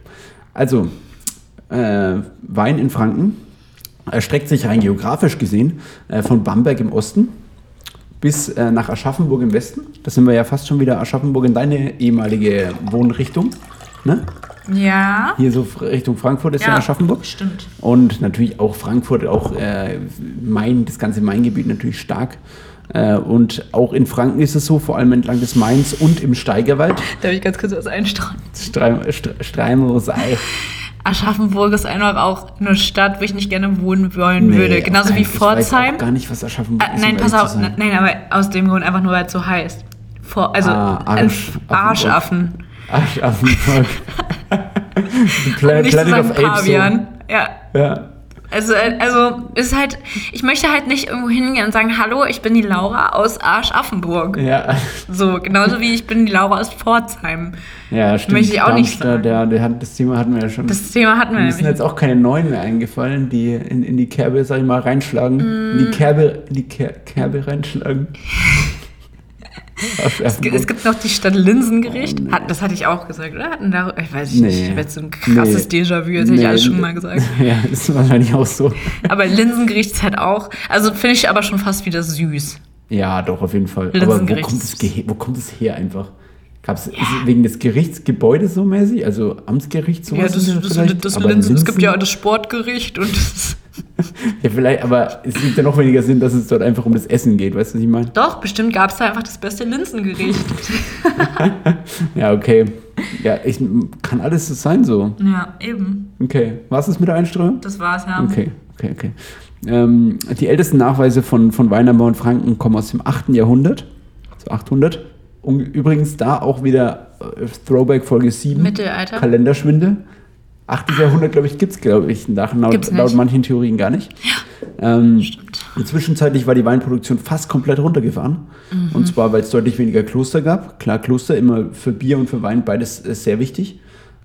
Also, äh, Wein in Franken erstreckt sich rein geografisch gesehen äh, von Bamberg im Osten bis äh, nach Aschaffenburg im Westen. Da sind wir ja fast schon wieder Aschaffenburg in deine ehemalige Wohnrichtung. Ne? Ja. Hier so Richtung Frankfurt ist ja, Aschaffenburg. Stimmt. Und natürlich auch Frankfurt, auch äh, Main, das ganze Maingebiet natürlich stark. Äh, und auch in Franken ist es so, vor allem entlang des Mains und im Steigerwald. Darf ich ganz kurz was einstreuen? Streim, Stre- Streimelsei. Aschaffenburg ist einfach auch eine Stadt, wo ich nicht gerne wohnen wollen Nee, würde. Genauso kein- wie Ich weiß Pforzheim. gar nicht, was Aschaffenburg Ah, ist. nein, um pass auf. Nein, aber aus dem Grund einfach nur, weil es so heißt. Vor, also Ah, ein Arsch- Arschaffen. Zu Planet sagen of Apes. Ja. Ja. Also, äh, also ist halt, ich möchte halt nicht irgendwo hingehen und sagen, hallo, ich bin die Laura aus Arschaffenburg. Ja. So, genauso wie ich bin die Laura aus Pforzheim. ja, stimmt. Möchte ich auch nicht Darmstadt, Ja, der hat, das Thema hatten wir ja schon. Das Thema hatten wir Mir sind jetzt auch keine neuen mehr eingefallen, die in, in die Kerbe, sag ich mal, reinschlagen. In Mm. die Kerbe, in die Ker Kerbe reinschlagen. Es gibt, es gibt noch die Stadt Linsengericht. Hat, das hatte ich auch gesagt, oder? Hatten da, ich weiß nicht, Nee. ich habe jetzt so ein krasses Nee. Déjà-vu, jetzt hätte ich Nee. alles schon mal gesagt. Ja, ist wahrscheinlich auch so. Aber Linsengericht ist halt auch, also finde ich aber schon fast wieder süß. Ja, doch, auf jeden Fall. Aber wo kommt, das Ge- wo kommt das her einfach? Ist es wegen des Gerichtsgebäudes so mäßig? Also Amtsgericht, sowas? Ja, das, ist das, das, Aber Linsen, es gibt ja das Sportgericht und das, Ja, vielleicht, aber es gibt ja noch weniger Sinn, dass es dort einfach um das Essen geht, weißt du, was ich meine? Doch, bestimmt gab es da einfach das beste Linsengericht. Ja, okay. Ja, ich kann alles so sein so. ja, eben. Okay. Was ist mit der Einstreuung? Das war's, ja. Okay, okay, okay. Ähm, die ältesten Nachweise von, von Weinanbau in Franken kommen aus dem 8. Jahrhundert. So 800. Und übrigens da auch wieder äh, Throwback Folge 7. Mittelalter. Kalenderschwindel. 8. Jahrhundert, glaube ich, gibt es, glaube ich, nach, laut, laut manchen Theorien gar nicht. Ähm, Stimmt. zwischenzeitlich war die Weinproduktion fast komplett runtergefahren. Mhm. Und zwar, weil es deutlich weniger Kloster gab. Klar, Kloster immer für Bier und für Wein beides ist sehr wichtig.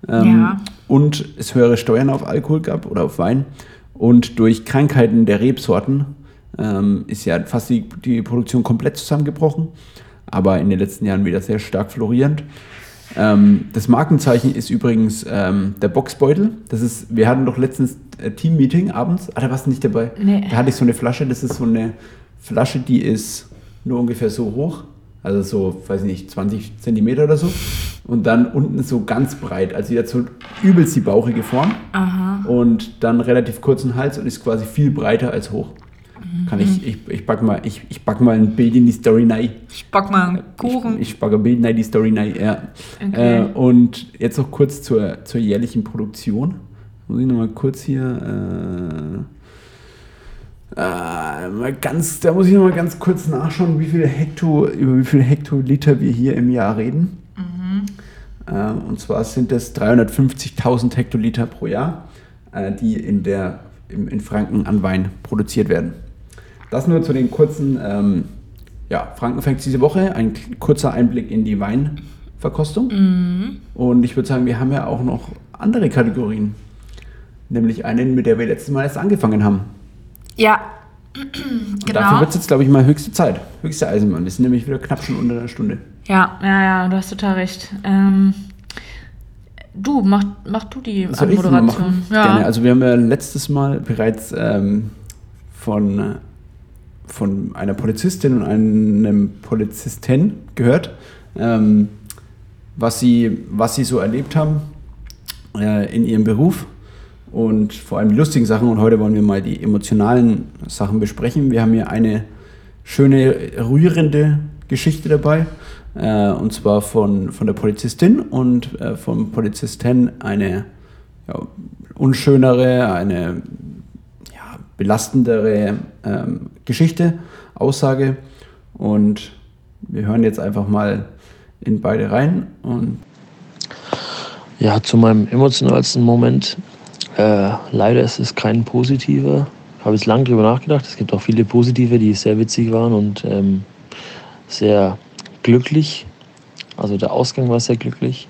Ähm, Ja. Und es höhere Steuern auf Alkohol gab oder auf Wein. Und durch Krankheiten der Rebsorten ähm, ist ja fast die, die Produktion komplett zusammengebrochen. Aber in den letzten Jahren wieder sehr stark florierend. Ähm, das Markenzeichen ist übrigens ähm, der Boxbeutel. Das ist, wir hatten doch letztens äh, Team-Meeting abends. Ah, da warst du nicht dabei. Nee. Da hatte ich so eine Flasche. Das ist so eine Flasche, die ist nur ungefähr so hoch. Also so, weiß ich nicht, 20 Zentimeter oder so. Und dann unten so ganz breit. Also die hat so übelst die bauchige Form. Aha. Und dann relativ kurzen Hals und ist quasi viel breiter als hoch. Kann ich, ich, ich back mal, ich, ich back mal ein Bild in die Story rein. Ich back mal einen Kuchen. Ich, ich packe ein Bild in die Story rein, ja. Okay. Äh, und jetzt noch kurz zur, zur jährlichen Produktion. Muss ich nochmal kurz hier. Äh, äh, mal ganz, da muss ich nochmal ganz kurz nachschauen, wie viel Hekto, über wie viele Hektoliter wir hier im Jahr reden. Äh, und zwar sind das 350.000 Hektoliter pro Jahr, äh, die in, der, im, in Franken an Wein produziert werden. Das nur zu den kurzen ähm, ja, Frankenfacts diese Woche. Ein kurzer Einblick in die Weinverkostung. Und ich würde sagen, wir haben ja auch noch andere Kategorien. Nämlich einen, mit der wir letztes Mal erst angefangen haben. Ja. Genau. dafür wird es jetzt, glaube ich, mal höchste Zeit. Höchste Eisenbahn. Wir sind nämlich wieder knapp schon unter einer Stunde. Ja, ja, ja, du hast total recht. Ähm, du, mach, mach du die Soll Moderation. Ja. Gerne. Also wir haben ja letztes Mal bereits ähm, von, äh, von einer Polizistin und einem Polizisten gehört, ähm, was, sie, was sie so erlebt haben äh, in ihrem Beruf und vor allem die lustigen Sachen. Und heute wollen wir mal die emotionalen Sachen besprechen. Wir haben hier eine schöne, rührende Geschichte dabei. Äh, und zwar von, von der Polizistin und äh, vom Polizisten eine ja, unschönere, eine belastendere ähm, Geschichte, Aussage. Und wir hören jetzt einfach mal in beide rein. Und Ja, zu meinem emotionalsten Moment. Äh, leider ist es kein positiver. Habe jetzt lange drüber nachgedacht. Es gibt auch viele positive, die sehr witzig waren und ähm, sehr glücklich. Also der Ausgang war sehr glücklich.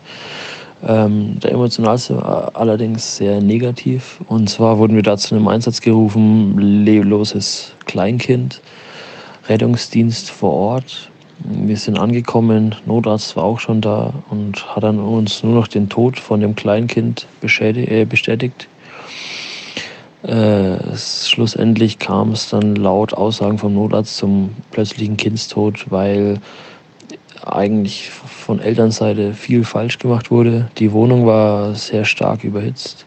Ähm, der emotionalste war allerdings sehr negativ. Und zwar wurden wir da zu einem Einsatz gerufen, lebloses Kleinkind, Rettungsdienst vor Ort. Wir sind angekommen, Notarzt war auch schon da und hat dann uns nur noch den Tod von dem Kleinkind bestätigt. Äh, bestätigt. Äh, schlussendlich kam es dann laut Aussagen vom Notarzt zum plötzlichen Kindstod, weil eigentlich von Elternseite viel falsch gemacht wurde. Die Wohnung war sehr stark überhitzt.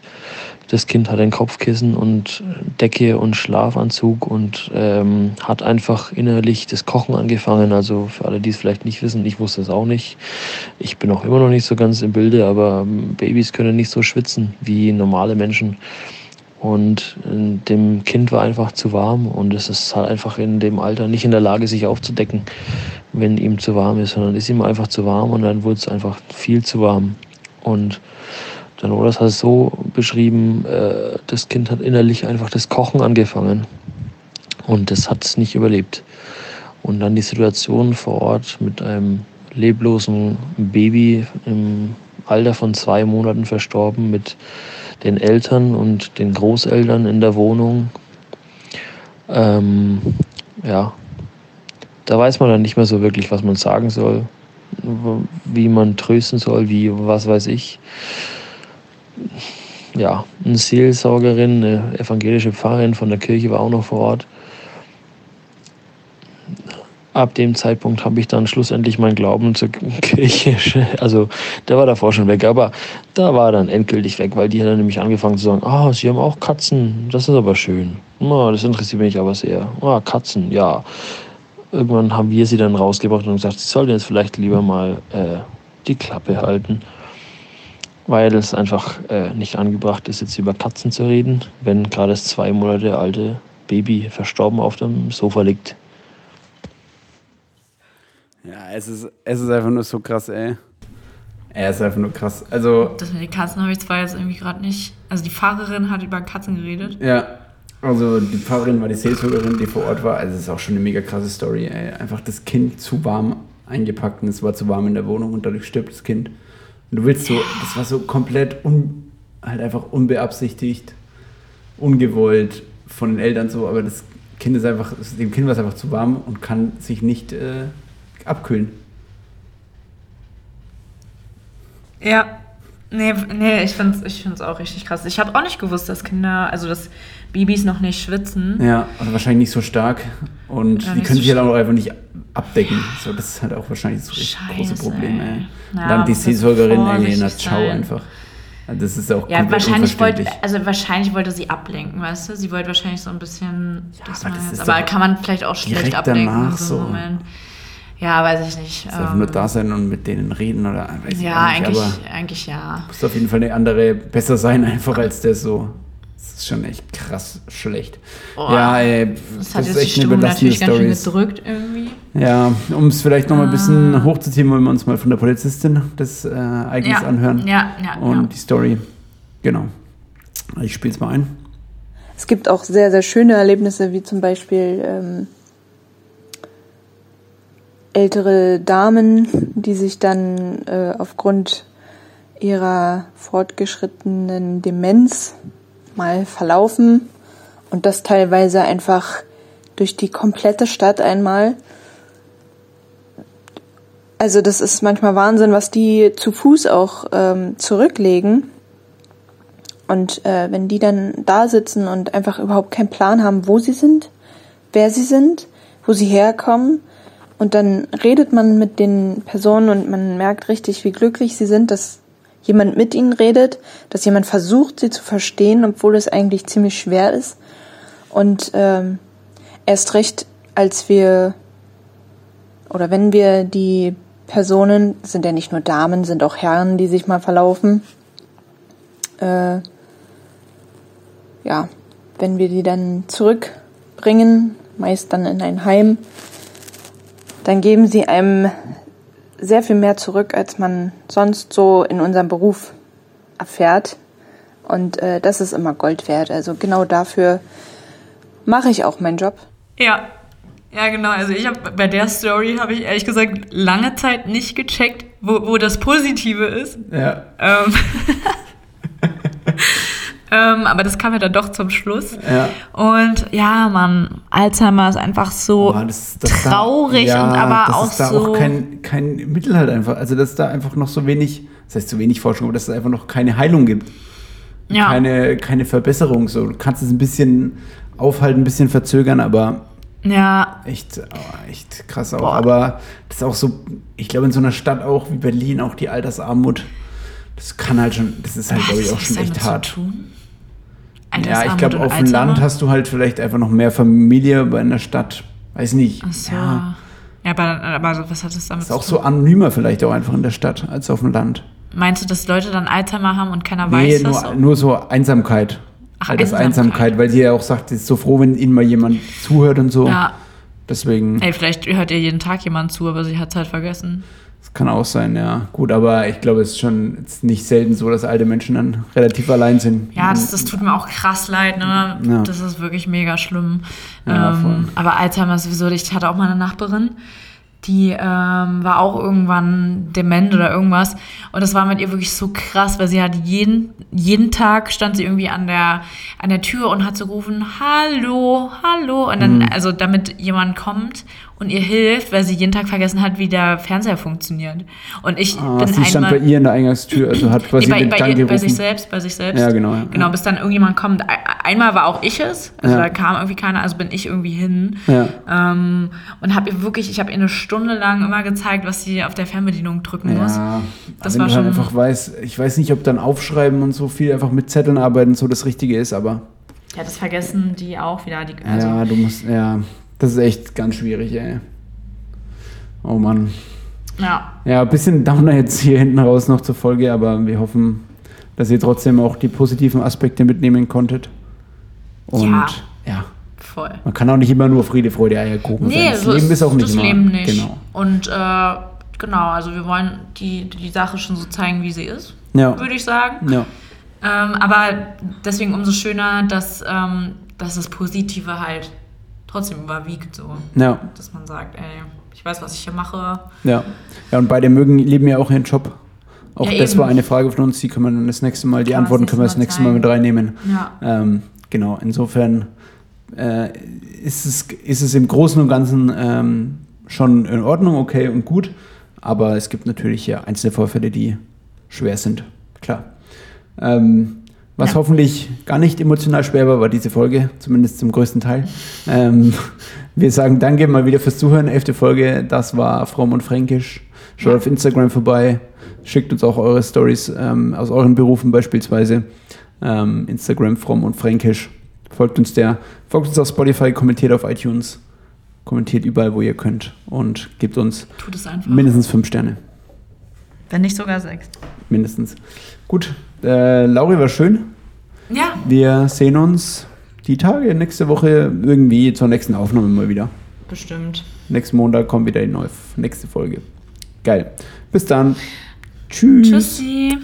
Das Kind hat ein Kopfkissen und Decke und Schlafanzug und ähm, hat einfach innerlich das Kochen angefangen. Also für alle, die es vielleicht nicht wissen, ich wusste es auch nicht. Ich bin auch immer noch nicht so ganz im Bilde, aber Babys können nicht so schwitzen wie normale Menschen. Und äh, dem Kind war einfach zu warm und es ist halt einfach in dem Alter nicht in der Lage, sich aufzudecken, wenn ihm zu warm ist, sondern ist ihm einfach zu warm und dann wurde es einfach viel zu warm. Und dann wurde es halt so beschrieben, äh, das Kind hat innerlich einfach das Kochen angefangen und das hat es nicht überlebt. Und dann die Situation vor Ort mit einem leblosen Baby im Alter von zwei Monaten verstorben, mit den Eltern und den Großeltern in der Wohnung. Ähm, ja, da weiß man dann nicht mehr so wirklich, was man sagen soll, wie man trösten soll, wie was weiß ich. Ja, eine Seelsorgerin, eine evangelische Pfarrerin von der Kirche war auch noch vor Ort ab dem Zeitpunkt habe ich dann schlussendlich meinen Glauben zur Kirche, also der war davor schon weg, aber da war er dann endgültig weg, weil die hat dann nämlich angefangen zu sagen, ah, oh, sie haben auch Katzen, das ist aber schön. Oh, das interessiert mich aber sehr. Ah, oh, Katzen, ja. Irgendwann haben wir sie dann rausgebracht und gesagt, sie sollten jetzt vielleicht lieber mal äh, die Klappe halten, weil es einfach äh, nicht angebracht ist, jetzt über Katzen zu reden, wenn gerade das zwei Monate alte Baby verstorben auf dem Sofa liegt. Ja, es ist, es ist einfach nur so krass, ey. Er ist einfach nur krass. Also. Das mit den Katzen habe ich zwar jetzt irgendwie gerade nicht. Also die Fahrerin hat über Katzen geredet. Ja. Also die Pfarrerin war die Seelsorgerin, die vor Ort war. Also es ist auch schon eine mega krasse Story, ey. Einfach das Kind zu warm eingepackt und es war zu warm in der Wohnung und dadurch stirbt das Kind. Und du willst so, das war so komplett un, halt einfach unbeabsichtigt, ungewollt von den Eltern so, aber das Kind ist einfach, dem Kind war es einfach zu warm und kann sich nicht äh, abkühlen. Ja, nee, nee ich finde es ich find's auch richtig krass. Ich habe auch nicht gewusst, dass Kinder, also dass Babys noch nicht schwitzen. Ja, also wahrscheinlich nicht so stark. Und ja, die können so sich halt auch einfach nicht abdecken. So, das ist halt auch wahrscheinlich so das große Problem. Ey. Ey. Und dann die Seelsorgerin, ey, na, ciao einfach. Das ist auch Ja, wahrscheinlich wollte, also wahrscheinlich wollte sie ablenken, weißt du? Sie wollte wahrscheinlich so ein bisschen. Ja, aber, jetzt, aber kann man vielleicht auch schlecht ablenken danach, so Moment. Ja, weiß ich nicht. Also einfach nur da sein und mit denen reden oder weiß ja, ich nicht, eigentlich, eigentlich ja. Muss auf jeden Fall eine andere besser sein, einfach als der so. Das ist schon echt krass schlecht. Oh, ja, ey, das, das hat ist echt eine belastende Story. gedrückt irgendwie. Ja, um es vielleicht noch mal ein bisschen ah. hochzuziehen, wollen wir uns mal von der Polizistin das äh, Ereignis ja. anhören. Ja, ja. Und ja. die Story. Genau. Ich spiele es mal ein. Es gibt auch sehr, sehr schöne Erlebnisse, wie zum Beispiel ähm, ältere Damen, die sich dann äh, aufgrund ihrer fortgeschrittenen Demenz mal verlaufen und das teilweise einfach durch die komplette Stadt einmal. Also das ist manchmal Wahnsinn, was die zu Fuß auch ähm, zurücklegen. Und äh, wenn die dann da sitzen und einfach überhaupt keinen Plan haben, wo sie sind, wer sie sind, wo sie herkommen, und dann redet man mit den Personen und man merkt richtig, wie glücklich sie sind, dass jemand mit ihnen redet, dass jemand versucht, sie zu verstehen, obwohl es eigentlich ziemlich schwer ist. Und ähm, erst recht, als wir oder wenn wir die Personen, sind ja nicht nur Damen, sind auch Herren, die sich mal verlaufen, äh, ja, wenn wir die dann zurückbringen, meist dann in ein Heim, dann geben sie einem sehr viel mehr zurück, als man sonst so in unserem Beruf erfährt. Und äh, das ist immer Gold wert. Also genau dafür mache ich auch meinen Job. Ja, ja, genau. Also ich habe bei der Story habe ich ehrlich gesagt lange Zeit nicht gecheckt, wo, wo das Positive ist. Ja. Ähm Ähm, aber das kam ja dann doch zum Schluss. Ja. Und ja, man, Alzheimer ist einfach so oh, das, das traurig da, ja, und aber das auch ist da so. auch kein, kein Mittel halt einfach. Also, dass da einfach noch so wenig, das heißt zu wenig Forschung, aber dass es einfach noch keine Heilung gibt. Ja. Keine, keine Verbesserung. So, du kannst es ein bisschen aufhalten, ein bisschen verzögern, aber ja. Echt, oh, echt krass auch. Boah. Aber das ist auch so, ich glaube, in so einer Stadt auch wie Berlin, auch die Altersarmut, das kann halt schon, das ist halt, glaube ich, auch schon echt hart. Zu tun? Ja, ich glaube, auf dem Land hast du halt vielleicht einfach noch mehr Familie, bei einer Stadt, weiß nicht. Ach so. Ja, ja aber, aber was hat das damit zu tun? Ist auch so anonymer vielleicht auch einfach in der Stadt als auf dem Land. Meinst du, dass Leute dann Alzheimer haben und keiner nee, weiß nur, das? Nee, nur so Einsamkeit. Ach, halt Einsamkeit. Einsamkeit, weil sie ja auch sagt, sie ist so froh, wenn ihnen mal jemand zuhört und so. Ja, Deswegen, ey, vielleicht hört ihr jeden Tag jemand zu, aber sie hat es halt vergessen. Kann auch sein, ja. Gut, aber ich glaube, es ist schon nicht selten so, dass alte Menschen dann relativ allein sind. Ja, das, das tut mir auch krass leid, ne? Ja. Das ist wirklich mega schlimm. Ja, ähm, aber Alzheimer sowieso, ich hatte auch mal eine Nachbarin, die ähm, war auch irgendwann dement oder irgendwas. Und das war mit ihr wirklich so krass, weil sie hat jeden, jeden Tag stand sie irgendwie an der, an der Tür und hat so gerufen, hallo, hallo. Und dann, also damit jemand kommt und ihr hilft, weil sie jeden Tag vergessen hat, wie der Fernseher funktioniert. Und ich Ah, bin sie stand bei einmal... ihr in der Eingangstür, also hat quasi Nee, bei, den bei, ihr, bei sich selbst, bei sich selbst. Ja, genau, ja. Genau, bis dann irgendjemand kommt. Ein- Einmal war auch ich es, also Ja. da kam irgendwie keiner, also bin ich irgendwie hin. Ja. Ähm, und habe ihr wirklich, ich habe ihr eine Stunde lang immer gezeigt, was sie auf der Fernbedienung drücken muss. Das wenn war du halt schon- einfach weißt, ich weiß nicht, ob dann Aufschreiben und so viel einfach mit Zetteln arbeiten so das Richtige ist, aber Ja, das vergessen die auch wieder. Die, also, ja, du musst, ja, das ist echt ganz schwierig, ey. Oh Mann. ja. Ja, ein bisschen Downer jetzt hier hinten raus noch zur Folge, aber wir hoffen, dass ihr trotzdem auch die positiven Aspekte mitnehmen konntet. Und Ja. ja, voll. man kann auch nicht immer nur Friede, Freude, Eierkuchen sein. Nee, Das so Leben ist auch nicht das immer. Leben nicht. Genau. Und äh, genau, also wir wollen die, die Sache schon so zeigen, wie sie ist, Ja. würde ich sagen. Ja. Ähm, aber deswegen umso schöner, dass, ähm, dass das Positive halt trotzdem überwiegt, so. Ja. Dass man sagt, ey, ich weiß, was ich hier mache. Ja. Ja, und beide mögen, leben ja auch ihren Job. Auch Ja, das eben. war eine Frage von uns, die können wir dann das nächste Mal, die Kann Antworten können wir das nächste Mal mit reinnehmen. Ja. Ähm, genau, insofern äh, ist, es, ist es im Großen und Ganzen ähm, schon in Ordnung, okay und gut, aber es gibt natürlich ja einzelne Vorfälle, die schwer sind, klar. Ähm, was Ja. hoffentlich gar nicht emotional schwer war, war diese Folge, zumindest zum größten Teil. Ähm, wir sagen danke mal wieder fürs Zuhören. Elfte Folge, das war Fromm und Fränkisch. Schaut Ja. auf Instagram vorbei, schickt uns auch eure Stories ähm, aus euren Berufen beispielsweise. Ähm, Instagram Fromm und Fränkisch. Folgt uns der. Folgt uns auf Spotify, kommentiert auf iTunes, kommentiert überall, wo ihr könnt und gebt uns mindestens fünf Sterne. Wenn nicht sogar sechs. Mindestens. Gut, äh, Lauri war schön. Ja, Wir sehen uns die Tage, nächste Woche irgendwie zur nächsten Aufnahme mal wieder. bestimmt. Nächsten Montag kommt wieder die neue, nächste Folge. Geil. Bis dann. Tschüss. Tschüssi.